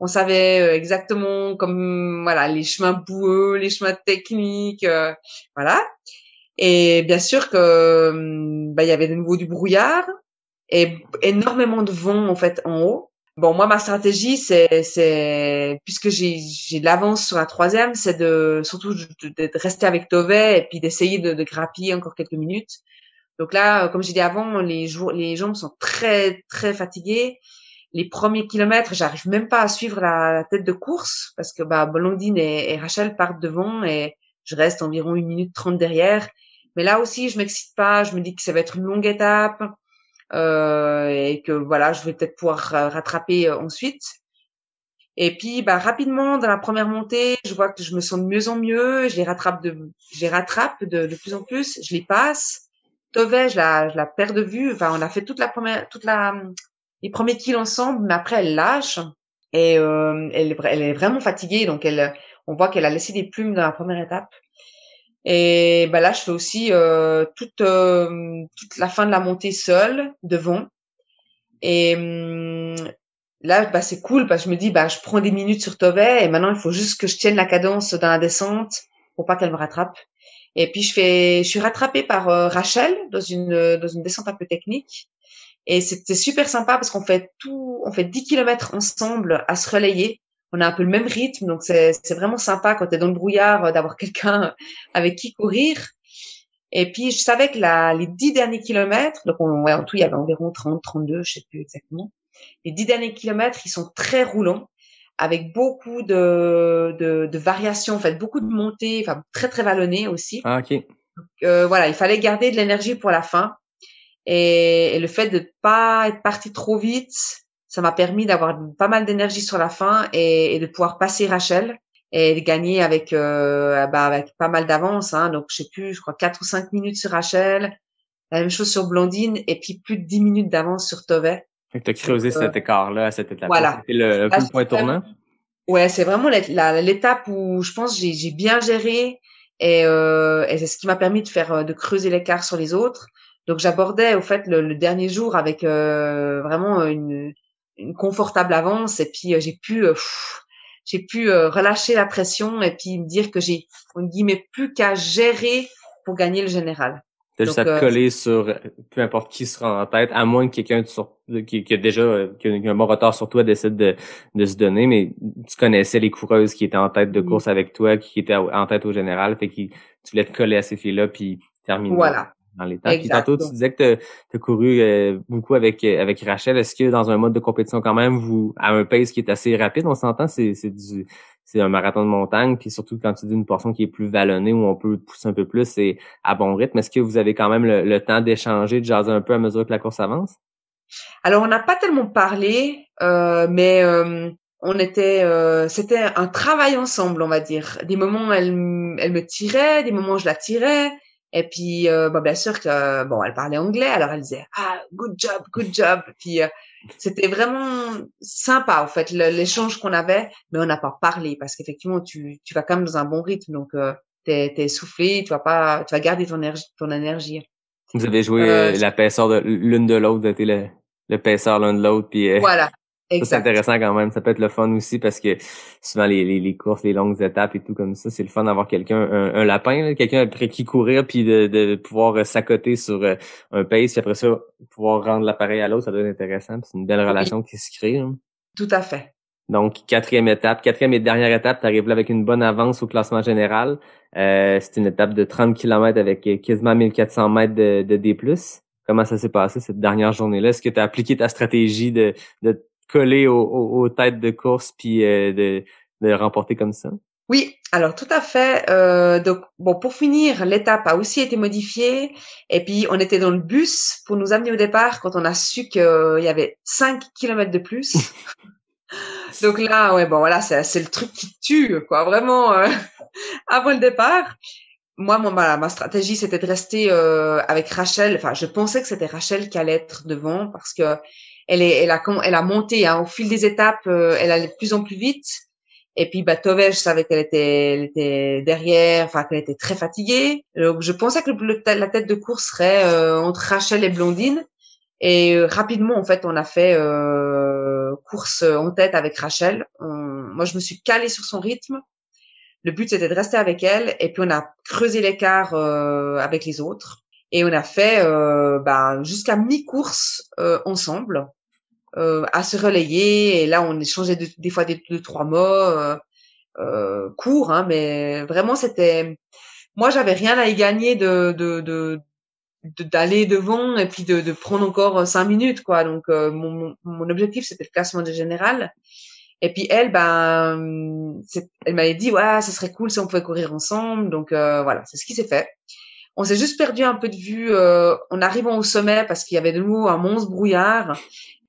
On savait euh, exactement comme voilà les chemins boueux, les chemins techniques, euh, voilà. Et bien sûr que hum, bah, il y avait de nouveau du brouillard et énormément de vent en fait en haut. Bon, moi ma stratégie c'est c'est puisque j'ai j'ai de l'avance sur la troisième, c'est de surtout de, rester avec Tové et puis d'essayer de, de grappiller encore quelques minutes donc là, euh, comme j'ai dit avant, les, les jambes sont très très fatiguées. Les premiers kilomètres, j'arrive même pas à suivre la, tête de course parce que bah Blondine et, Rachel partent devant et je reste environ une minute trente derrière. Mais là aussi, je m'excite pas. Je me dis que ça va être une longue étape euh, et que voilà, je vais peut-être pouvoir rattraper euh, ensuite. Et puis, bah, rapidement, dans la première montée, je vois que je me sens de mieux en mieux. Je les rattrape de, je les rattrape de plus en plus. Je les passe. Tove, je la, je la perds de vue. Enfin, on a fait toute la première, toute la, les premiers kills ensemble, mais après elle lâche et euh, elle, est vraiment fatiguée, donc elle, on voit qu'elle a laissé des plumes dans la première étape. Et bah là, je fais aussi euh, toute euh, toute la fin de la montée seule devant. Et hum, là, bah c'est cool parce que je me dis bah je prends des minutes sur Tove et maintenant il faut juste que je tienne la cadence dans la descente pour pas qu'elle me rattrape. Et puis je fais, je suis rattrapée par euh, Rachel dans une dans une descente un peu technique. Et c'était super sympa parce qu'on fait tout, on fait 10 kilomètres ensemble à se relayer. On a un peu le même rythme, donc c'est c'est vraiment sympa quand tu es dans le brouillard euh, d'avoir quelqu'un avec qui courir. Et puis je savais que la, les 10 derniers kilomètres, donc on, ouais, en tout il y avait environ 30, 32, je sais plus exactement. Les 10 derniers kilomètres, ils sont très roulants avec beaucoup de, de, de, variations, en fait, beaucoup de montées, enfin très très vallonnées aussi. Ah, ok. Donc, euh, voilà, il fallait garder de l'énergie pour la fin. Et, et, le fait de pas être parti trop vite, ça m'a permis d'avoir pas mal d'énergie sur la fin et, et, de pouvoir passer Rachel et de gagner avec euh, bah, avec pas mal d'avance. Hein, donc je sais plus, je crois quatre ou cinq minutes sur Rachel, la même chose sur Blondine et puis plus de dix minutes d'avance sur Tove. Tu as creusé cet écart-là à cette étape. Voilà. C'était le, le point tournant? Ouais, c'est vraiment l'étape où je pense j'ai j'ai bien géré et, euh, et c'est ce qui m'a permis de faire euh, de creuser l'écart sur les autres. Donc j'abordais au fait le, le, dernier jour avec euh, vraiment une, une confortable avance et puis euh, j'ai pu euh, j'ai pu relâcher la pression et puis me dire que j'ai on guillemets plus qu'à gérer pour gagner le général. T'as juste à te euh, coller sur peu importe qui sera en tête, à moins que quelqu'un qui, qui, a déjà qui a un bon retard sur toi décide de, de se donner, mais tu connaissais les coureuses qui étaient en tête de mm. course avec toi, qui étaient en tête au général, fait que tu voulais te coller à ces filles-là puis terminer dans les temps. Puis tantôt, tu disais que tu as couru euh, beaucoup avec avec Rachel. Est-ce que dans un mode de compétition quand même, vous à un pace qui est assez rapide, on s'entend, c'est du c'est un marathon de montagne, puis surtout quand tu dis une portion qui est plus vallonnée, où on peut pousser un peu plus, c'est à bon rythme. Est-ce que vous avez quand même le, temps d'échanger, de jaser un peu à mesure que la course avance? Alors, on n'a pas tellement parlé, euh, mais euh, on était, euh, c'était un travail ensemble, on va dire. Des moments, elle, elle me tirait, des moments, je la tirais. Et puis, bah, bien sûr que bon, elle parlait anglais, alors elle disait ah good job, good job. Puis c'était vraiment sympa en fait l'échange qu'on avait, mais on n'a pas parlé parce qu'effectivement tu tu vas quand même dans un bon rythme, donc euh, t'es t'es essoufflé, tu vas pas, tu vas garder ton énergie, ton énergie. Vous avez joué euh, euh, la paisseur de l'une de l'autre, vous le, le paisseur l'un de l'autre, puis voilà, c'est intéressant quand même. Ça peut être le fun aussi parce que souvent les, les, les courses, les longues étapes et tout comme ça, c'est le fun d'avoir quelqu'un, un, un lapin, là, quelqu'un après qui courir puis de, de pouvoir euh, s'accoter sur euh, un pace puis après ça pouvoir rendre l'appareil à l'autre, ça doit être intéressant. puis C'est une belle relation qui se crée. hein. Tout à fait. Donc, quatrième étape. Quatrième et dernière étape, tu arrives là avec une bonne avance au classement général. Euh, c'est une étape de 30 km avec quasiment 1400 mètres de, de D+. Comment ça s'est passé cette dernière journée-là? Est-ce que tu as appliqué ta stratégie de, de coller au- au- aux têtes de course puis euh, de, de remporter comme ça? Oui, alors tout à fait. Euh, donc bon, pour finir, l'étape a aussi été modifiée et puis on était dans le bus pour nous amener au départ quand on a su qu'il y avait 5 kilomètres de plus. donc là, ouais, bon voilà, c'est c'est le truc qui tue, quoi, vraiment euh, avant le départ. Moi, mon, ma, ma stratégie, c'était de rester euh, avec Rachel. Enfin, je pensais que c'était Rachel qui allait être devant parce que elle est, elle a, elle a monté hein, au fil des étapes, euh, elle allait de plus en plus vite. Et puis, bah, Tove, je savais qu'elle était, elle était derrière, enfin, qu'elle était très fatiguée. Donc, je pensais que le, la tête de course serait euh, entre Rachel et Blondine. Et euh, rapidement, en fait, on a fait euh, course en tête avec Rachel. Moi, je me suis calée sur son rythme. Le but, c'était de rester avec elle. Et puis, on a creusé l'écart euh, avec les autres. Et on a fait euh, bah, jusqu'à mi-course euh, ensemble euh, à se relayer. Et là, on échangeait de- des fois des deux trois mots euh, euh, courts, hein, mais vraiment c'était. Moi, j'avais rien à y gagner de de de d'aller devant et puis de, de prendre encore cinq minutes quoi donc euh, mon, mon- objectif c'était le classement de général et puis elle ben elle m'avait dit ouais ce serait cool si on pouvait courir ensemble donc euh, voilà c'est ce qui s'est fait on s'est juste perdu un peu de vue euh, en arrivant au sommet parce qu'il y avait de nouveau un monstre brouillard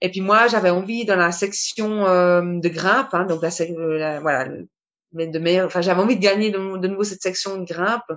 et puis moi j'avais envie dans la section euh, de grimpe hein, donc la, euh, la- voilà mais de meilleur enfin j'avais envie de gagner de, nouveau cette section de grimpe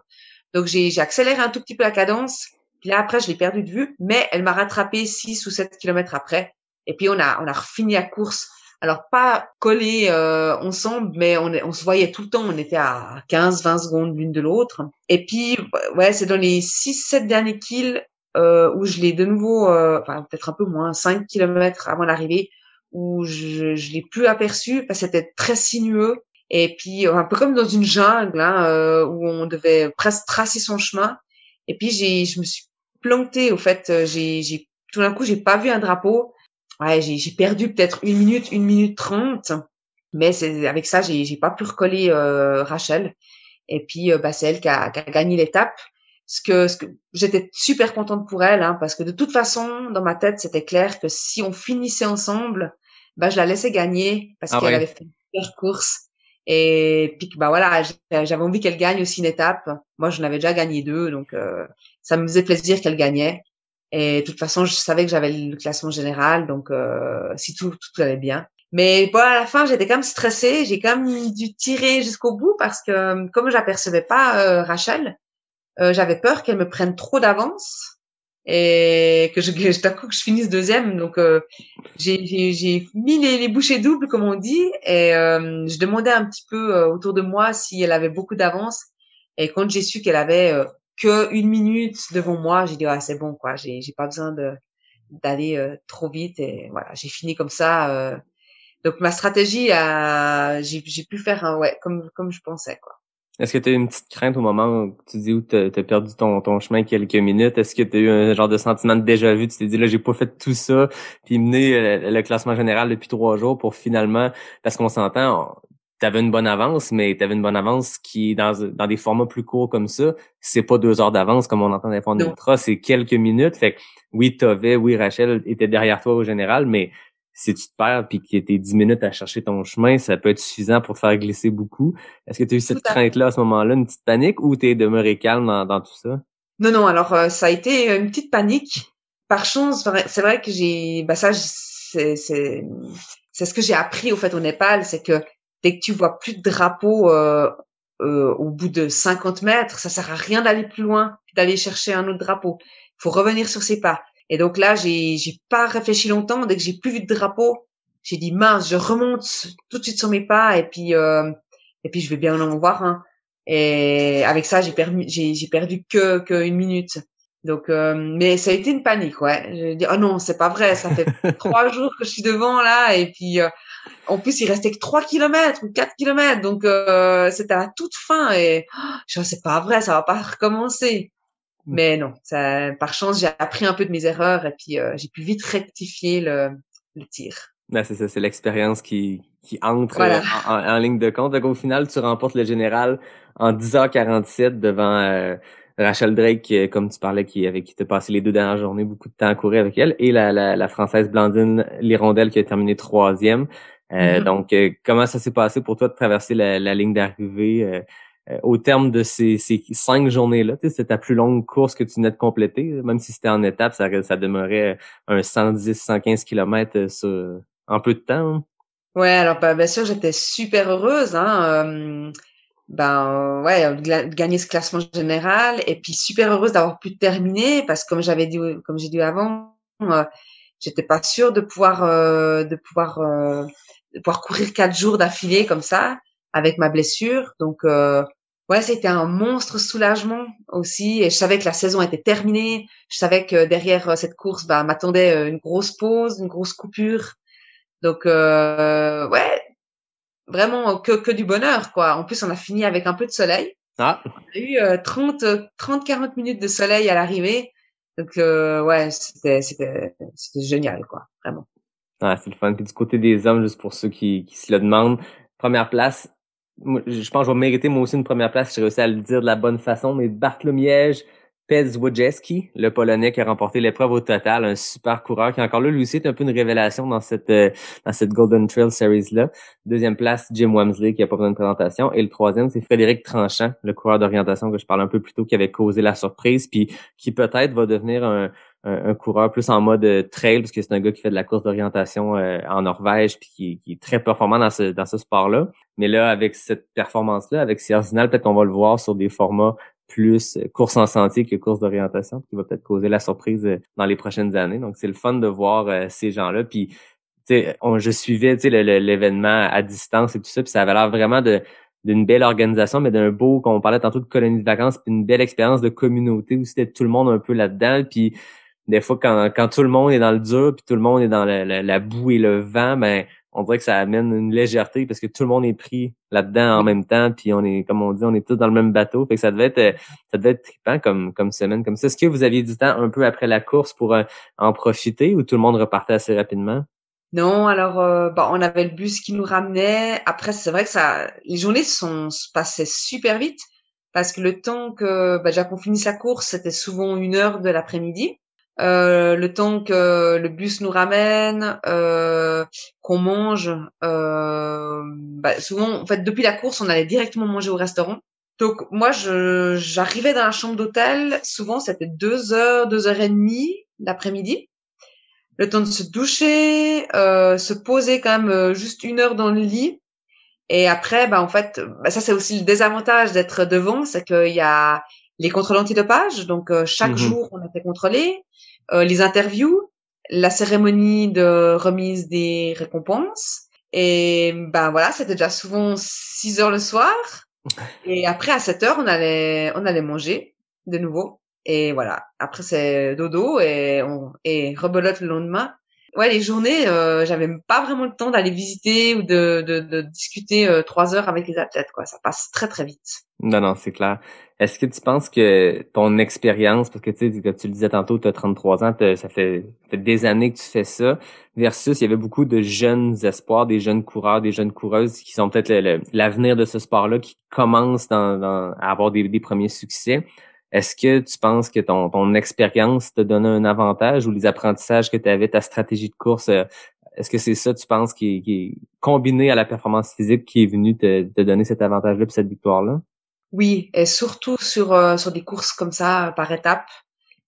donc j'ai j'ai accéléré un tout petit peu la cadence puis là, après, je l'ai perdu de vue, mais elle m'a rattrapé 6 ou 7 kilomètres après. Et puis, on a, on a refini la course. Alors, pas collés euh, ensemble, mais on, on se voyait tout le temps. On était à 15, 20 secondes l'une de l'autre. Et puis, ouais, c'est dans les 6, 7 derniers kills euh, où je l'ai de nouveau, euh, enfin, peut-être un peu moins, 5 kilomètres avant l'arrivée, où je, je l'ai plus aperçu parce que c'était très sinueux. Et puis, un peu comme dans une jungle, hein, euh, où on devait presque tracer son chemin. Et puis j'ai, je me suis plantée. Au fait, euh, j'ai, j'ai, tout d'un coup, j'ai pas vu un drapeau. Ouais, j'ai, j'ai perdu peut-être une minute, une minute trente. Mais c'est avec ça, j'ai, j'ai pas pu recoller euh, Rachel. Et puis, euh, bah, c'est elle qui a, qui a gagné l'étape. Ce que, ce que j'étais super contente pour elle, hein, parce que de toute façon, dans ma tête, c'était clair que si on finissait ensemble, bah, je la laissais gagner parce Ah qu'elle ouais. avait fait une super course. Et puis, bah voilà, j'avais envie qu'elle gagne aussi une étape. Moi, je n'avais déjà gagné deux, donc euh, ça me faisait plaisir qu'elle gagnait. Et de toute façon, je savais que j'avais le classement général, donc euh, si tout, tout allait bien. Mais bon, à la fin, j'étais quand même stressée. J'ai quand même dû tirer jusqu'au bout parce que euh, comme j'apercevais pas euh, Rachel, euh, j'avais peur qu'elle me prenne trop d'avance et que je d'un coup que je finisse deuxième. Donc euh, j'ai mis les, les bouchées doubles comme on dit et euh, je demandais un petit peu euh, autour de moi si elle avait beaucoup d'avance. Et quand j'ai su qu'elle avait que une minute devant moi, j'ai dit ah c'est bon quoi, j'ai j'ai pas besoin de d'aller euh, trop vite et voilà j'ai fini comme ça. euh. Donc ma stratégie a j'ai j'ai pu faire un ouais comme comme je pensais quoi. Est-ce que tu as eu une petite crainte au moment où tu dis où tu as perdu ton, ton chemin quelques minutes? Est-ce que tu as eu un genre de sentiment de déjà vu? Tu t'es dit là, j'ai pas fait tout ça, puis mener euh, le classement général depuis trois jours pour finalement, parce qu'on s'entend, tu avais une bonne avance, mais tu avais une bonne avance qui, dans, dans des formats plus courts comme ça, c'est pas deux heures d'avance comme on entend dans les ultra, c'est quelques minutes. Fait que oui, Tove, oui, Rachel était derrière toi au général, mais si tu te perds puis que t'es 10 minutes à chercher ton chemin, ça peut être suffisant pour faire glisser beaucoup. Est-ce que tu as eu cette crainte-là à ce moment-là, une petite panique ou t'es demeuré calme dans, dans tout ça? Non, non, alors euh, ça a été une petite panique. Par chance, c'est vrai que j'ai, bah ça, c'est, c'est, c'est ce que j'ai appris au fait au Népal, c'est que dès que tu vois plus de drapeau euh, euh, au bout de 50 mètres, ça sert à rien d'aller plus loin, d'aller chercher un autre drapeau. Il faut revenir sur ses pas. Et donc là, j'ai, j'ai pas réfléchi longtemps. Dès que j'ai plus vu de drapeau, j'ai dit mince, je remonte tout de suite sur mes pas et puis euh, et puis je vais bien en voir un. Et avec ça, j'ai perdu, j'ai, j'ai perdu que, que une minute. Donc, euh, mais ça a été une panique, ouais. Je dit, oh non, c'est pas vrai, ça fait trois jours que je suis devant là, et puis euh, en plus il restait que trois kilomètres ou quatre kilomètres, donc euh, c'était à la toute fin et oh, je c'est pas vrai, ça va pas recommencer. Mm. Mais non, ça, par chance j'ai appris un peu de mes erreurs et puis euh, j'ai pu vite rectifier le, le tir. Ben, c'est ça, c'est l'expérience qui, qui entre en, en, ligne de compte. Donc, au final, tu remportes le général en 10h47 devant Rachel Drake, comme tu parlais, qui avec qui t'as passé les deux dernières journées beaucoup de temps à courir avec elle, et la, la, la française Blandine Lirondelle qui a terminé troisième. Euh, mm-hmm. Donc, euh, comment ça s'est passé pour toi de traverser la, la ligne d'arrivée euh, au terme de ces, ces cinq journées-là? C'était ta plus longue course que tu venais de compléter, même si c'était en étape, ça, ça demeurait un 110-115 km sur, en peu de temps. Hein? Ouais, alors bah, bien sûr, j'étais super heureuse. Hein, ben ouais de gagner ce classement général et puis super heureuse d'avoir pu terminer parce que comme j'avais dit comme j'ai dit avant euh, j'étais pas sûre de pouvoir euh, de pouvoir euh, de pouvoir courir quatre jours d'affilée comme ça avec ma blessure donc euh, ouais c'était un monstre soulagement aussi et je savais que la saison était terminée je savais que derrière cette course bah m'attendait une grosse pause une grosse coupure donc ouais vraiment que, que du bonheur, quoi. En plus, on a fini avec un peu de soleil. Ah. On a eu euh, 30, 30, 40 minutes de soleil à l'arrivée. Donc, euh, ouais, c'était, c'était, c'était génial, quoi. Vraiment. Ah, c'est le fun. Puis du côté des hommes, juste pour ceux qui, qui se le demandent, première place, je pense que je vais mériter moi aussi une première place si j'ai réussi à le dire de la bonne façon, mais Bartholomiège, Pez Wojcicki, le Polonais qui a remporté l'épreuve au total, un super coureur qui encore là lui aussi est un peu une révélation dans cette euh, dans cette Golden Trail Series là. Deuxième place, Jim Wamsley qui a pas besoin de présentation et le troisième c'est Frédéric Tranchant, le coureur d'orientation que je parle un peu plus tôt qui avait causé la surprise puis qui peut-être va devenir un, un, coureur plus en mode euh, trail parce que c'est un gars qui fait de la course d'orientation euh, en Norvège puis qui, qui, est très performant dans ce dans ce sport-là. Mais là avec cette performance-là avec Cierzinal, peut-être qu'on va le voir sur des formats plus euh, course en sentier que course d'orientation, qui va peut-être causer la surprise euh, dans les prochaines années. Donc, c'est le fun de voir euh, ces gens-là. Puis, on, je suivais l'événement à distance et tout ça, puis ça avait l'air vraiment de d'une belle organisation, mais d'un beau, comme on parlait tantôt de colonie de vacances, puis une belle expérience de communauté où c'était tout le monde un peu là-dedans. Puis des fois, quand, quand tout le monde est dans le dur, puis tout le monde est dans la, la boue et le vent, ben on dirait que ça amène une légèreté parce que tout le monde est pris là-dedans en même temps puis on est comme on dit on est tous dans le même bateau. Fait que ça devait être euh, ça devait être trippant comme comme semaine comme ça. Est-ce que vous aviez du temps un peu après la course pour euh, en profiter ou tout le monde repartait assez rapidement? Non alors euh, bah, on avait le bus qui nous ramenait. Après c'est vrai que ça les journées sont se passaient super vite parce que le temps que bah, qu'on finisse la course c'était souvent une heure de l'après-midi euh, le temps que le bus nous ramène, euh, qu'on mange. Euh, bah, souvent, en fait, depuis la course, on allait directement manger au restaurant. Donc moi, je j'arrivais dans la chambre d'hôtel. Souvent, c'était deux heures, deux heures et demie l'après-midi. Le temps de se doucher, se poser quand même juste une heure dans le lit. Et après, bah en fait, bah, ça c'est aussi le désavantage d'être devant, c'est qu'il y a les contrôles antidopage. Donc chaque mmh jour, on était contrôlé. Euh, les interviews, la cérémonie de remise des récompenses. Et ben voilà, c'était déjà souvent 6 heures le soir. Et après, à 7 heures, on allait, on allait manger de nouveau. Et voilà. Après, c'est dodo et on, et rebelote le lendemain. Ouais, les journées, euh, j'avais pas vraiment le temps d'aller visiter ou de, de, de discuter euh, trois heures avec les athlètes. Quoi, ça passe très très vite. Non, non, c'est clair. Est-ce que tu penses que ton expérience, parce que tu sais, tu le disais tantôt, tu as 33 ans, ça fait, des années que tu fais ça, versus il y avait beaucoup de jeunes espoirs, des jeunes coureurs, des jeunes coureuses qui sont peut-être l'avenir de ce sport-là, qui commencent dans, à avoir des, premiers succès. Est-ce que tu penses que ton, ton expérience te donne un avantage ou les apprentissages que tu avais, ta stratégie de course, euh, est-ce que c'est ça, tu penses, qui, est combiné à la performance physique qui est venu te, donner cet avantage-là et cette victoire-là? Oui, et surtout sur euh, sur des courses comme ça par étapes.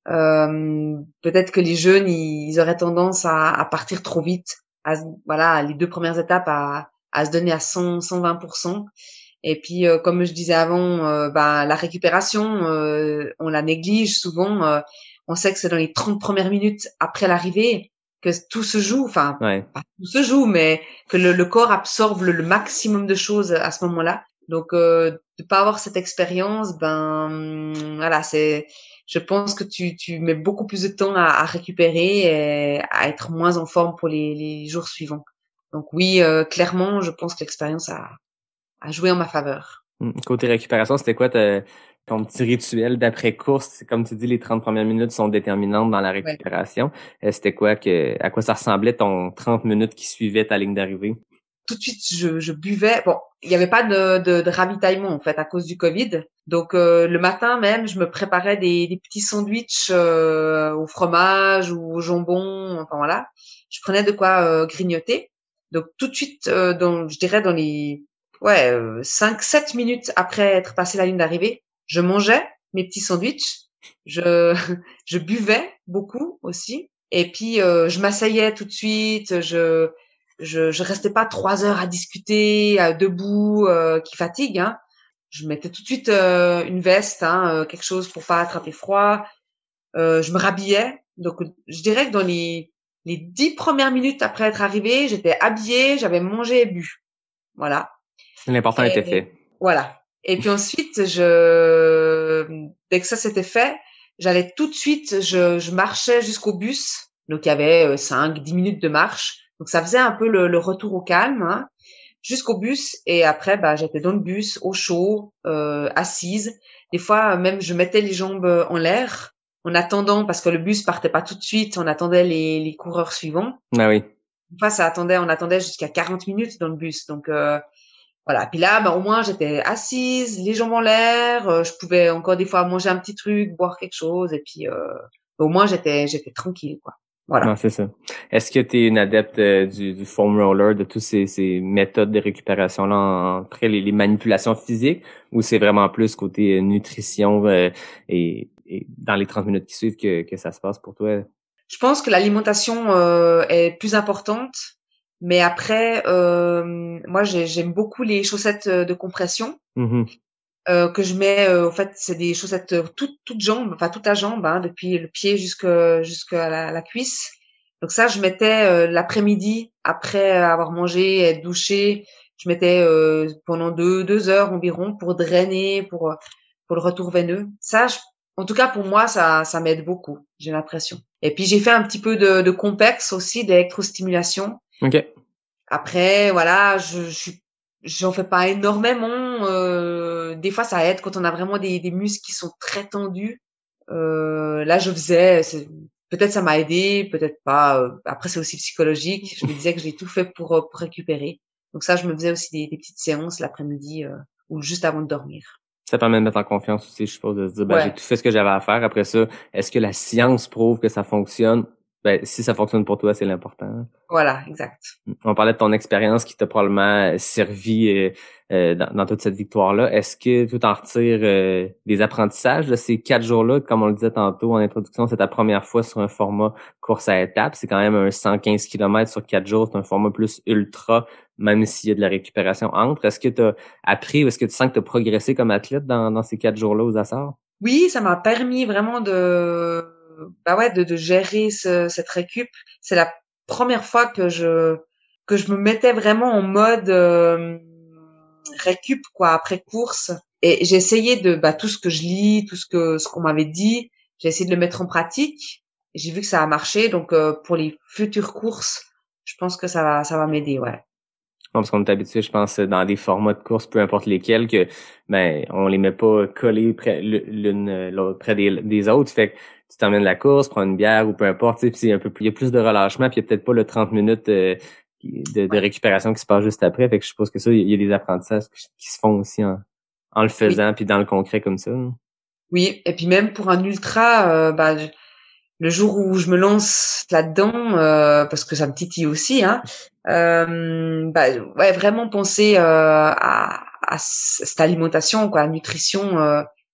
Euh, peut-être que les jeunes ils, auraient tendance à, à, partir trop vite, à voilà les deux premières étapes à, à se donner à 100 120 et puis euh, comme je disais avant, euh, bah, la récupération on la néglige souvent. on sait que c'est dans les 30 premières minutes après l'arrivée que tout se joue, enfin pas tout se joue, mais que le, le corps absorbe le, le, maximum de choses à ce moment-là. Donc, euh, de pas avoir cette expérience, ben voilà, c'est, je pense que tu, tu mets beaucoup plus de temps à, à récupérer et à être moins en forme pour les, les jours suivants. Donc oui, euh, clairement, je pense que l'expérience a, a joué en ma faveur. Hmm. Côté récupération, c'était quoi ton petit rituel d'après-course? Comme tu dis, les 30 premières minutes sont déterminantes dans la récupération. Euh, c'était quoi que, à quoi ça ressemblait ton 30 minutes qui suivait ta ligne d'arrivée? Tout de suite, je, je buvais. Bon, il n'y avait pas de, de, de, ravitaillement en fait à cause du Covid. Donc euh, le matin même, je me préparais des, des petits sandwichs euh, au fromage ou au jambon. Enfin voilà, je prenais de quoi grignoter. Donc tout de suite, dans, je dirais dans les ouais, euh, 5-7 minutes après être passé la ligne d'arrivée, je mangeais mes petits sandwichs, je, je buvais beaucoup aussi, et puis euh, je m'asseyais tout de suite, je, je, je restais pas trois heures à discuter debout, euh, qui fatigue. Hein. Je mettais tout de suite euh, une veste, hein, quelque chose pour pas attraper froid. je me rhabillais, donc je dirais que dans les les dix premières minutes après être arrivé, j'étais habillée, j'avais mangé et bu. Voilà. L'important était fait. Voilà. Et puis ensuite, je, dès que ça s'était fait, j'allais tout de suite, je, je marchais jusqu'au bus. Donc il y avait 5, euh, 10 minutes de marche. Donc ça faisait un peu le, le retour au calme, hein, jusqu'au bus. Et après, bah, j'étais dans le bus, au chaud, euh, assise. Des fois, même, je mettais les jambes en l'air en attendant, parce que le bus partait pas tout de suite, on attendait les, les coureurs suivants. Ah oui. Fois, ça attendait, on attendait jusqu'à 40 minutes dans le bus. Donc, euh, voilà. Puis là, bah, au moins, j'étais assise, les jambes en l'air. Euh, je pouvais encore des fois manger un petit truc, boire quelque chose, et puis euh, au moins, j'étais j'étais tranquille, quoi. Voilà. c'est ça. Est-ce que tu es une adepte euh, du, du, foam roller, de toutes ces, ces méthodes de récupération là, après les, les, manipulations physiques, ou c'est vraiment plus côté nutrition et, et, dans les 30 minutes qui suivent que, que ça se passe pour toi? Je pense que l'alimentation est plus importante mais après, euh, moi, j'aime beaucoup les chaussettes euh, de compression mmh euh, que je mets. Euh, en fait, c'est des chaussettes toutes toutes jambes, enfin toute la jambe, hein, depuis le pied jusqu'à jusqu'à la, la, cuisse. Donc ça, je mettais l'après-midi après avoir mangé, être douché. Je mettais pendant deux deux heures environ pour drainer, pour pour le retour veineux. Ça, en tout cas pour moi, ça ça m'aide beaucoup. J'ai l'impression. Et puis j'ai fait un petit peu de, de complexe aussi, d'électrostimulation Ok. Après, voilà, je, je j'en fais pas énormément. Euh, des fois, ça aide quand on a vraiment des, des muscles qui sont très tendus. Euh, là, je faisais, peut-être ça m'a aidé, peut-être pas. Euh, après, c'est aussi psychologique. Je me disais que j'ai tout fait pour, euh, pour, récupérer. Donc ça, je me faisais aussi des, des petites séances l'après-midi euh, ou juste avant de dormir. Ça permet de mettre en confiance aussi, je suppose, de se dire, ben, j'ai tout fait ce que j'avais à faire. Après ça, est-ce que la science prouve que ça fonctionne? Ben, si ça fonctionne pour toi, c'est l'important. Voilà, exact. On parlait de ton expérience qui t'a probablement servi euh, euh dans, toute cette victoire-là. Est-ce que tu en retires euh, des apprentissages de ces quatre jours-là? Comme on le disait tantôt en introduction, c'est ta première fois sur un format course à étapes. C'est quand même un 115 km sur quatre jours. C'est un format plus ultra, même s'il y a de la récupération entre. Est-ce que tu as appris ou est-ce que tu sens que tu as progressé comme athlète dans, dans ces quatre jours-là aux Açores? Oui, ça m'a permis vraiment de bah ouais, de, de gérer ce, cette récup. C'est la première fois que je que je me mettais vraiment en mode euh, récup quoi après course et j'ai essayé de bah, tout ce que je lis, tout ce que ce qu'on m'avait dit, j'ai essayé de le mettre en pratique. J'ai vu que ça a marché donc euh, pour les futures courses, je pense que ça va ça va m'aider ouais. parce qu'on est habitué, je pense, dans des formats de course, peu importe lesquels, que ben on les met pas collés près l'une près des, des autres. Fait que tu t'emmènes la course, prends une bière ou peu importe, tu sais, un peu plus, il y a plus de relâchement, puis il y a peut-être pas le 30 minutes euh, de, de, récupération qui se passe juste après. Fait que je suppose que ça, il y a des apprentissages qui se font aussi en, en le faisant, puis dans le concret comme ça. Oui, et puis même pour un ultra, euh, bah, le jour où je me lance là-dedans, euh, parce que ça me titille aussi, hein, euh, bah, ouais, vraiment penser euh, à, à, cette alimentation, quoi, à la nutrition.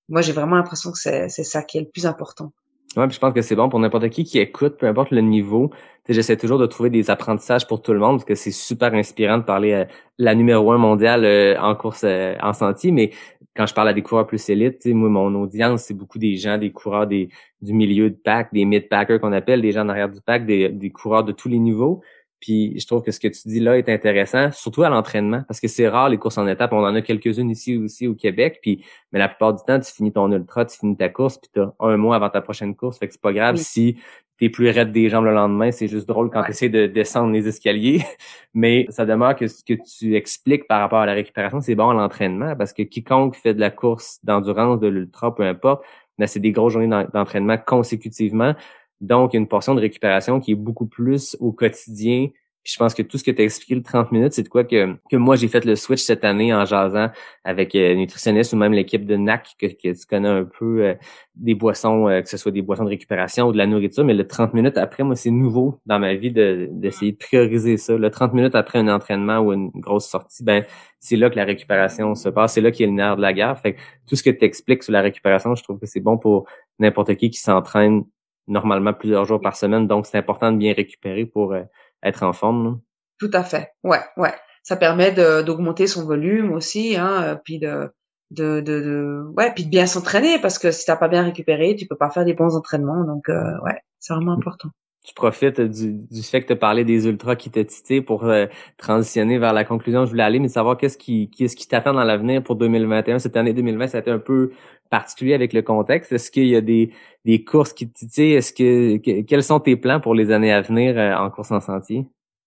moi, j'ai vraiment l'impression que c'est ça qui est le plus important. Ouais, je pense que c'est bon pour n'importe qui qui écoute, peu importe le niveau. J'essaie toujours de trouver des apprentissages pour tout le monde parce que c'est super inspirant de parler à la numéro un mondiale euh, en course euh, en sentier. Mais quand je parle à des coureurs plus élites, moi, mon audience, c'est beaucoup des gens, des coureurs des, du milieu de pack, des mid-packers qu'on appelle, des gens en arrière du pack, des coureurs de tous les niveaux. Puis je trouve que ce que tu dis là est intéressant, surtout à l'entraînement, parce que c'est rare les courses en étapes. On en a quelques-unes ici aussi au Québec, puis mais la plupart du temps, tu finis ton ultra, tu finis ta course, puis tu as un mois avant ta prochaine course. Fait que c'est pas grave si t'es plus raide des jambes le lendemain, c'est juste drôle quand tu essaies de descendre les escaliers. Mais ça demeure que ce que tu expliques par rapport à la récupération, c'est bon à l'entraînement parce que quiconque fait de la course d'endurance, de l'ultra, peu importe, ben, c'est des grosses journées d'entraînement consécutivement. Donc, une portion de récupération qui est beaucoup plus au quotidien je pense que tout ce que tu as expliqué le 30 minutes, c'est de quoi que, que moi j'ai fait le switch cette année en jasant avec euh, nutritionniste ou même l'équipe de NAC que, que, tu connais un peu euh, des boissons, euh, que ce soit des boissons de récupération ou de la nourriture, mais le 30 minutes après, moi, c'est nouveau dans ma vie d'essayer de, prioriser ça. Le 30 minutes après un entraînement ou une grosse sortie, ben c'est là que la récupération se passe, c'est là qu'il y a le nerf de la guerre. Fait que tout ce que tu expliques sur la récupération, je trouve que c'est bon pour n'importe qui qui s'entraîne normalement plusieurs jours par semaine. Donc, c'est important de bien récupérer pour être en forme. Tout à fait. Ouais, ouais. Ça permet d'augmenter son volume aussi, hein, euh, puis de, de, de, ouais, puis de bien s'entraîner parce que si t'as pas bien récupéré, tu peux pas faire des bons entraînements. Donc, euh, ouais, c'est vraiment important. Tu profites du, du fait que tu parlé des ultras qui t'ont cité pour euh, transitionner vers la conclusion. Je voulais aller, mais savoir qu'est-ce qui, qu'est-ce qui t'attend dans l'avenir pour 2021. Cette année 2020, ça a été un peu particulier avec le contexte. Est-ce qu'il y a des, des courses qui te titillent? Est-ce que, quels sont tes plans pour les années à venir en course en sentier?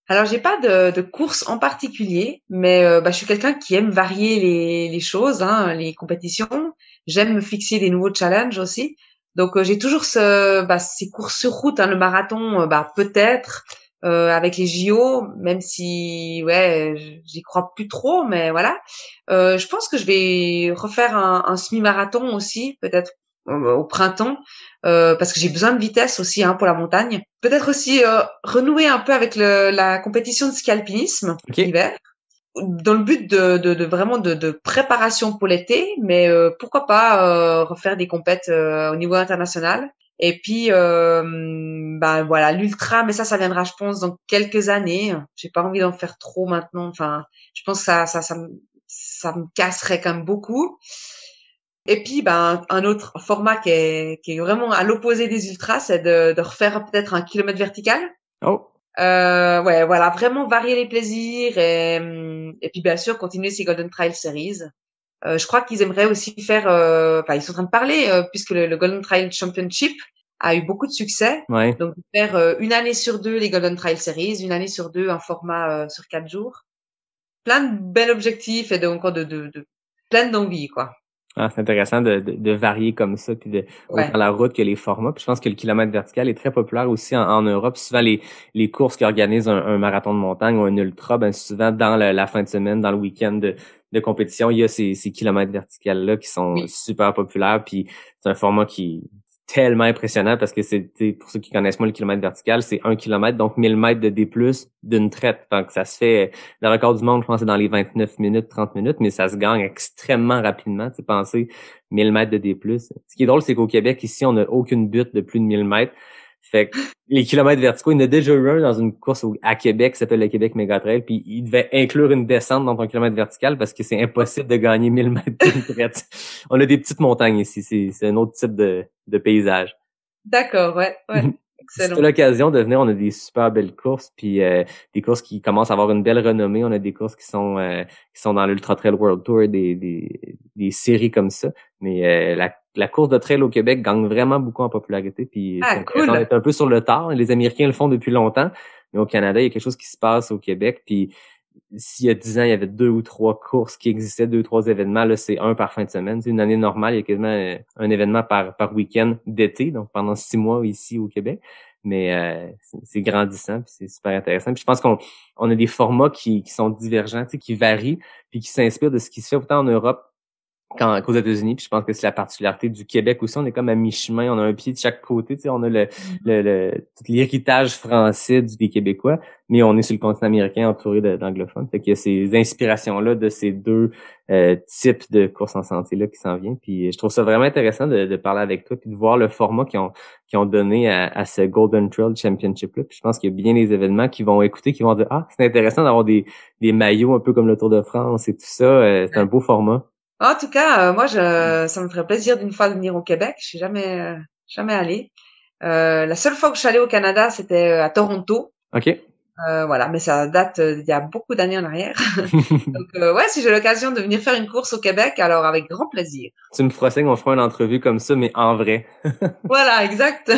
Alors j'ai pas de, de course en particulier, mais euh, bah, je suis quelqu'un qui aime varier les, les choses, hein, les compétitions. J'aime me fixer des nouveaux challenges aussi. Donc euh, j'ai toujours ce, bah, ces courses sur route, hein, le marathon, euh, bah, peut-être avec les JO, même si ouais j'y crois plus trop, mais voilà. je pense que je vais refaire un, un semi-marathon aussi, peut-être au printemps euh, parce que j'ai besoin de vitesse aussi hein, pour la montagne. Peut-être aussi euh, renouer un peu avec le, la compétition de ski alpinisme l'hiver, dans le but de, de, de vraiment de, de, préparation pour l'été, mais euh, pourquoi pas euh, refaire des compètes au niveau international. Et puis, ben voilà, l'ultra, mais ça, ça viendra, je pense, dans quelques années. J'ai pas envie d'en faire trop maintenant. Enfin, je pense que ça, ça, ça, me, ça me casserait quand même beaucoup. Et puis, ben, un autre format qui est, qui est vraiment à l'opposé des ultras, c'est de, de refaire peut-être un kilomètre vertical. Oh. Euh, ouais, voilà, vraiment varier les plaisirs et, et puis bien sûr continuer ces Golden Trail Series. Euh, je crois qu'ils aimeraient aussi faire, euh, enfin ils sont en train de parler euh, puisque le, Golden Trail Championship a eu beaucoup de succès. Ouais. Donc faire euh, une année sur deux les Golden Trail Series, une année sur deux un format sur quatre jours. Plein de bels objectifs et donc de, de, de plein d'envie quoi. Ah, c'est intéressant de, de, varier comme ça, puis de ouais. la route que les formats. Puis je pense que le kilomètre vertical est très populaire aussi en, Europe. Souvent, les, les courses qui organisent un, marathon de montagne ou un ultra, ben souvent dans la, fin de semaine, dans le week-end de, de compétition, il y a ces, ces kilomètres verticales-là qui sont super populaires. Puis c'est un format qui, tellement impressionnant parce que c'est pour ceux qui connaissent moins le kilomètre vertical, c'est un kilomètre, donc 1000 mètres de D+, d'une traite. Donc ça se fait, le record du monde, je pense, c'est dans les 29 minutes, 30 minutes, mais ça se gagne extrêmement rapidement. Tu penser 1000 mètres de D+. Ce qui est drôle, c'est qu'au Québec, ici, on n'a aucune butte de plus de 1000 mètres. Fait que les kilomètres verticaux, il y en a déjà eu un dans une course à Québec qui s'appelle le Québec Mega Trail, puis il devait inclure une descente dans ton kilomètre vertical parce que c'est impossible de gagner 1000 mètres de On a des petites montagnes ici, c'est un autre type de, de paysage. D'accord, ouais, ouais. C'est l'occasion de venir. On a des super belles courses, puis euh, des courses qui commencent à avoir une belle renommée. On a des courses qui sont euh, qui sont dans l'Ultra Trail World Tour, des, des, des séries comme ça. Mais euh, la, la course de trail au Québec gagne vraiment beaucoup en popularité. Puis ah, cool. on est un peu sur le tard. Les Américains le font depuis longtemps, mais au Canada, il y a quelque chose qui se passe au Québec. Puis s'il y a dix ans, il y avait deux ou trois courses qui existaient, deux ou trois événements, là, c'est un par fin de semaine. C'est une année normale, il y a quasiment euh, un événement par, par week-end d'été, donc pendant six mois ici au Québec. Mais euh, c'est grandissant, puis c'est super intéressant. Je pense qu'on on a des formats qui, qui sont divergents, qui varient, puis qui s'inspirent de ce qui se fait autant en Europe qu'aux États-Unis. Puis je pense que c'est la particularité du Québec aussi. On est comme à mi-chemin. On a un pied de chaque côté. Tu sais, on a le, le, le l'héritage français du, des Québécois, mais on est sur le continent américain entouré d'anglophones. Fait qu'il y a ces inspirations-là de ces deux euh, types de courses en sentier-là qui s'en viennent. Puis je trouve ça vraiment intéressant de, de, parler avec toi puis de voir le format qu'ils ont, qui ont donné à, à, ce Golden Trail Championship-là. Puis je pense qu'il y a bien des événements qui vont écouter, qui vont dire « Ah, c'est intéressant d'avoir des, des maillots un peu comme le Tour de France et tout ça. Euh, c'est un beau format. » En tout cas, euh, moi, je, ça me ferait plaisir d'une fois de venir au Québec. Je suis jamais, euh, jamais allée. Euh, la seule fois que je suis allée au Canada, c'était euh, à Toronto. Ok. Euh, voilà, mais ça date euh, d'il y a beaucoup d'années en arrière. Donc, euh, ouais, si j'ai l'occasion de venir faire une course au Québec, alors avec grand plaisir. tu me feras signe, on fera une entrevue comme ça, mais en vrai. Voilà, exact.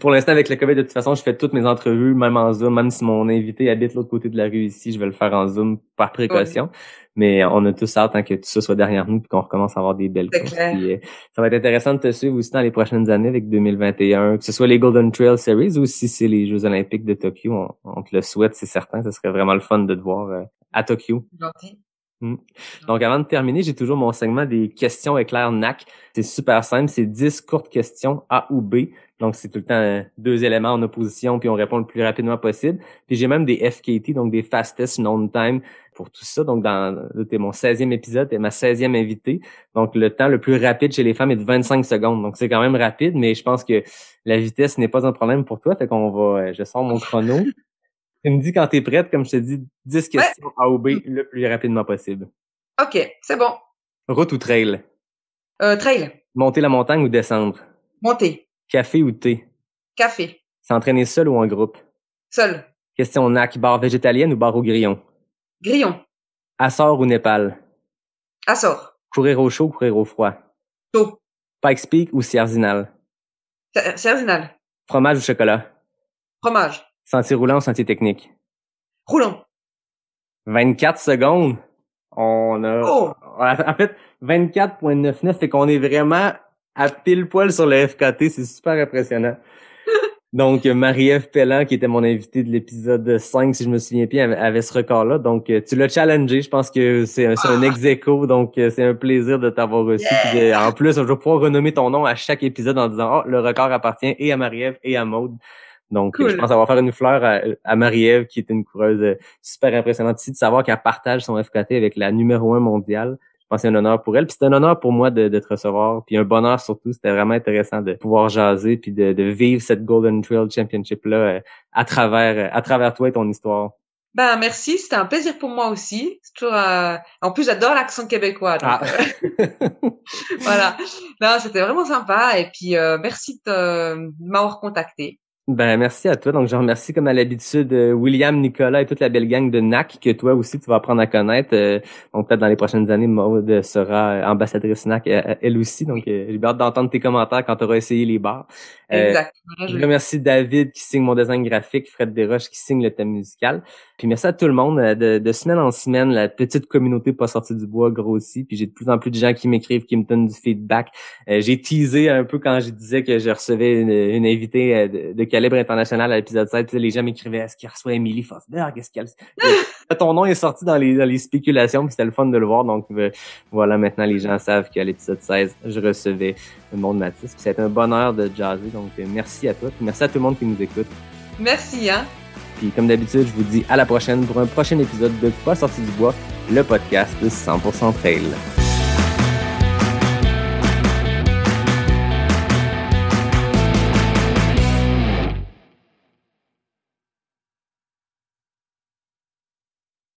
Pour l'instant, avec le COVID, de toute façon, je fais toutes mes entrevues, même en Zoom, même si mon invité habite l'autre côté de la rue ici, je vais le faire en Zoom par précaution. Mais on a tous hâte hein, que tout ça soit derrière nous et qu'on recommence à avoir des belles courses. Puis, euh, ça va être intéressant de te suivre aussi dans les prochaines années avec 2021, que ce soit les Golden Trail Series ou si c'est les Jeux Olympiques de Tokyo. On, on te le souhaite, c'est certain. Ce serait vraiment le fun de te voir euh, à Tokyo. Gentil. Donc, avant de terminer, j'ai toujours mon segment des questions éclairs NAC. C'est super simple. C'est 10 courtes questions A ou B. Donc, c'est tout le temps euh, deux éléments en opposition, puis on répond le plus rapidement possible. Puis j'ai même des FKT, donc des Fastest Known Time pour tout ça. Donc, dans t'es mon 16e épisode, t'es ma 16e invitée. Donc, le temps le plus rapide chez les femmes est de 25 secondes. Donc, c'est quand même rapide, mais je pense que la vitesse n'est pas un problème pour toi. Fait qu'on va, euh, je sors mon chrono. Tu me dis quand t'es prête, comme je te dis, 10 questions A ou B le plus rapidement possible. Ok, c'est bon. Route ou trail? Euh, trail. Monter la montagne ou descendre? Monter. Café ou thé? Café. S'entraîner seul ou en groupe? Seul. Question NAC, bar végétalienne ou bar au grillon? Grillon. Açor ou Népal? Açor. Courir au chaud ou courir au froid? Chaud. Pikes Peak ou Sierzinal? Serginal. Fromage ou chocolat? Fromage. Sentier roulant ou sentier technique? Roulant. 24 secondes? On a, Oh. en fait, 24.99 fait qu'on est vraiment à pile poil sur le FKT. C'est super impressionnant. Donc, euh, Marie-Ève Pellan, qui était mon invitée de l'épisode 5, si je me souviens bien, avait, ce record-là. Donc, euh, tu l'as challengé. Je pense que c'est un, un ex aequo, Donc, euh, c'est un plaisir de t'avoir reçu. Puis en plus, je vais pouvoir renommer ton nom à chaque épisode en disant, oh, le record appartient et à Marie-Ève et à Maude. Donc, Cool. je pense avoir faire une fleur à, à Marie-Ève, qui est une coureuse super impressionnante ici, de savoir qu'elle partage son FKT avec la numéro un mondiale. Je pense que c'est un honneur pour elle. Puis c'est un honneur pour moi de, de te recevoir. Puis un bonheur surtout. C'était vraiment intéressant de pouvoir jaser puis de, de vivre cette Golden Trail Championship là euh, à travers euh, à travers toi et ton histoire. Ben merci, c'était un plaisir pour moi aussi. C'est toujours, euh, En plus, j'adore l'accent québécois. donc, Ah. voilà. Non, c'était vraiment sympa. Et puis, euh, merci de, de m'avoir contacté. Ben merci à toi. Donc je remercie comme à l'habitude euh, William, Nicolas et toute la belle gang de NAC que toi aussi tu vas apprendre à connaître. Euh, donc peut-être dans les prochaines années, Maude sera euh, ambassadrice NAC euh, elle aussi. Donc euh, j'ai hâte d'entendre tes commentaires quand tu auras essayé les bars. Euh, Exact. Voilà, Je remercie David qui signe mon design graphique, Fred Desroches qui signe le thème musical. Puis merci à tout le monde. euh, De, de semaine en semaine, la petite communauté pas sortie du bois grossit. Puis j'ai de plus en plus de gens qui m'écrivent, qui me donnent du feedback. Euh, j'ai teasé un peu quand je disais que je recevais une, une invitée euh, de, de calibre international à l'épisode 7. Puis là, les gens m'écrivaient est-ce qu'il reçoit Emily Fosberg? Est-ce qu'elle... Ton nom est sorti dans les, dans les spéculations, puis c'était le fun de le voir. Donc euh, voilà, maintenant les gens savent qu'à l'épisode 16, je recevais le monde Matisse. Puis c'est un bonheur de jazzer. Donc euh, merci à toi. Puis merci à tout le monde qui nous écoute. Merci, hein. Puis comme d'habitude, je vous dis à la prochaine pour un prochain épisode de Pas sorti du bois, le podcast de 100% Trail.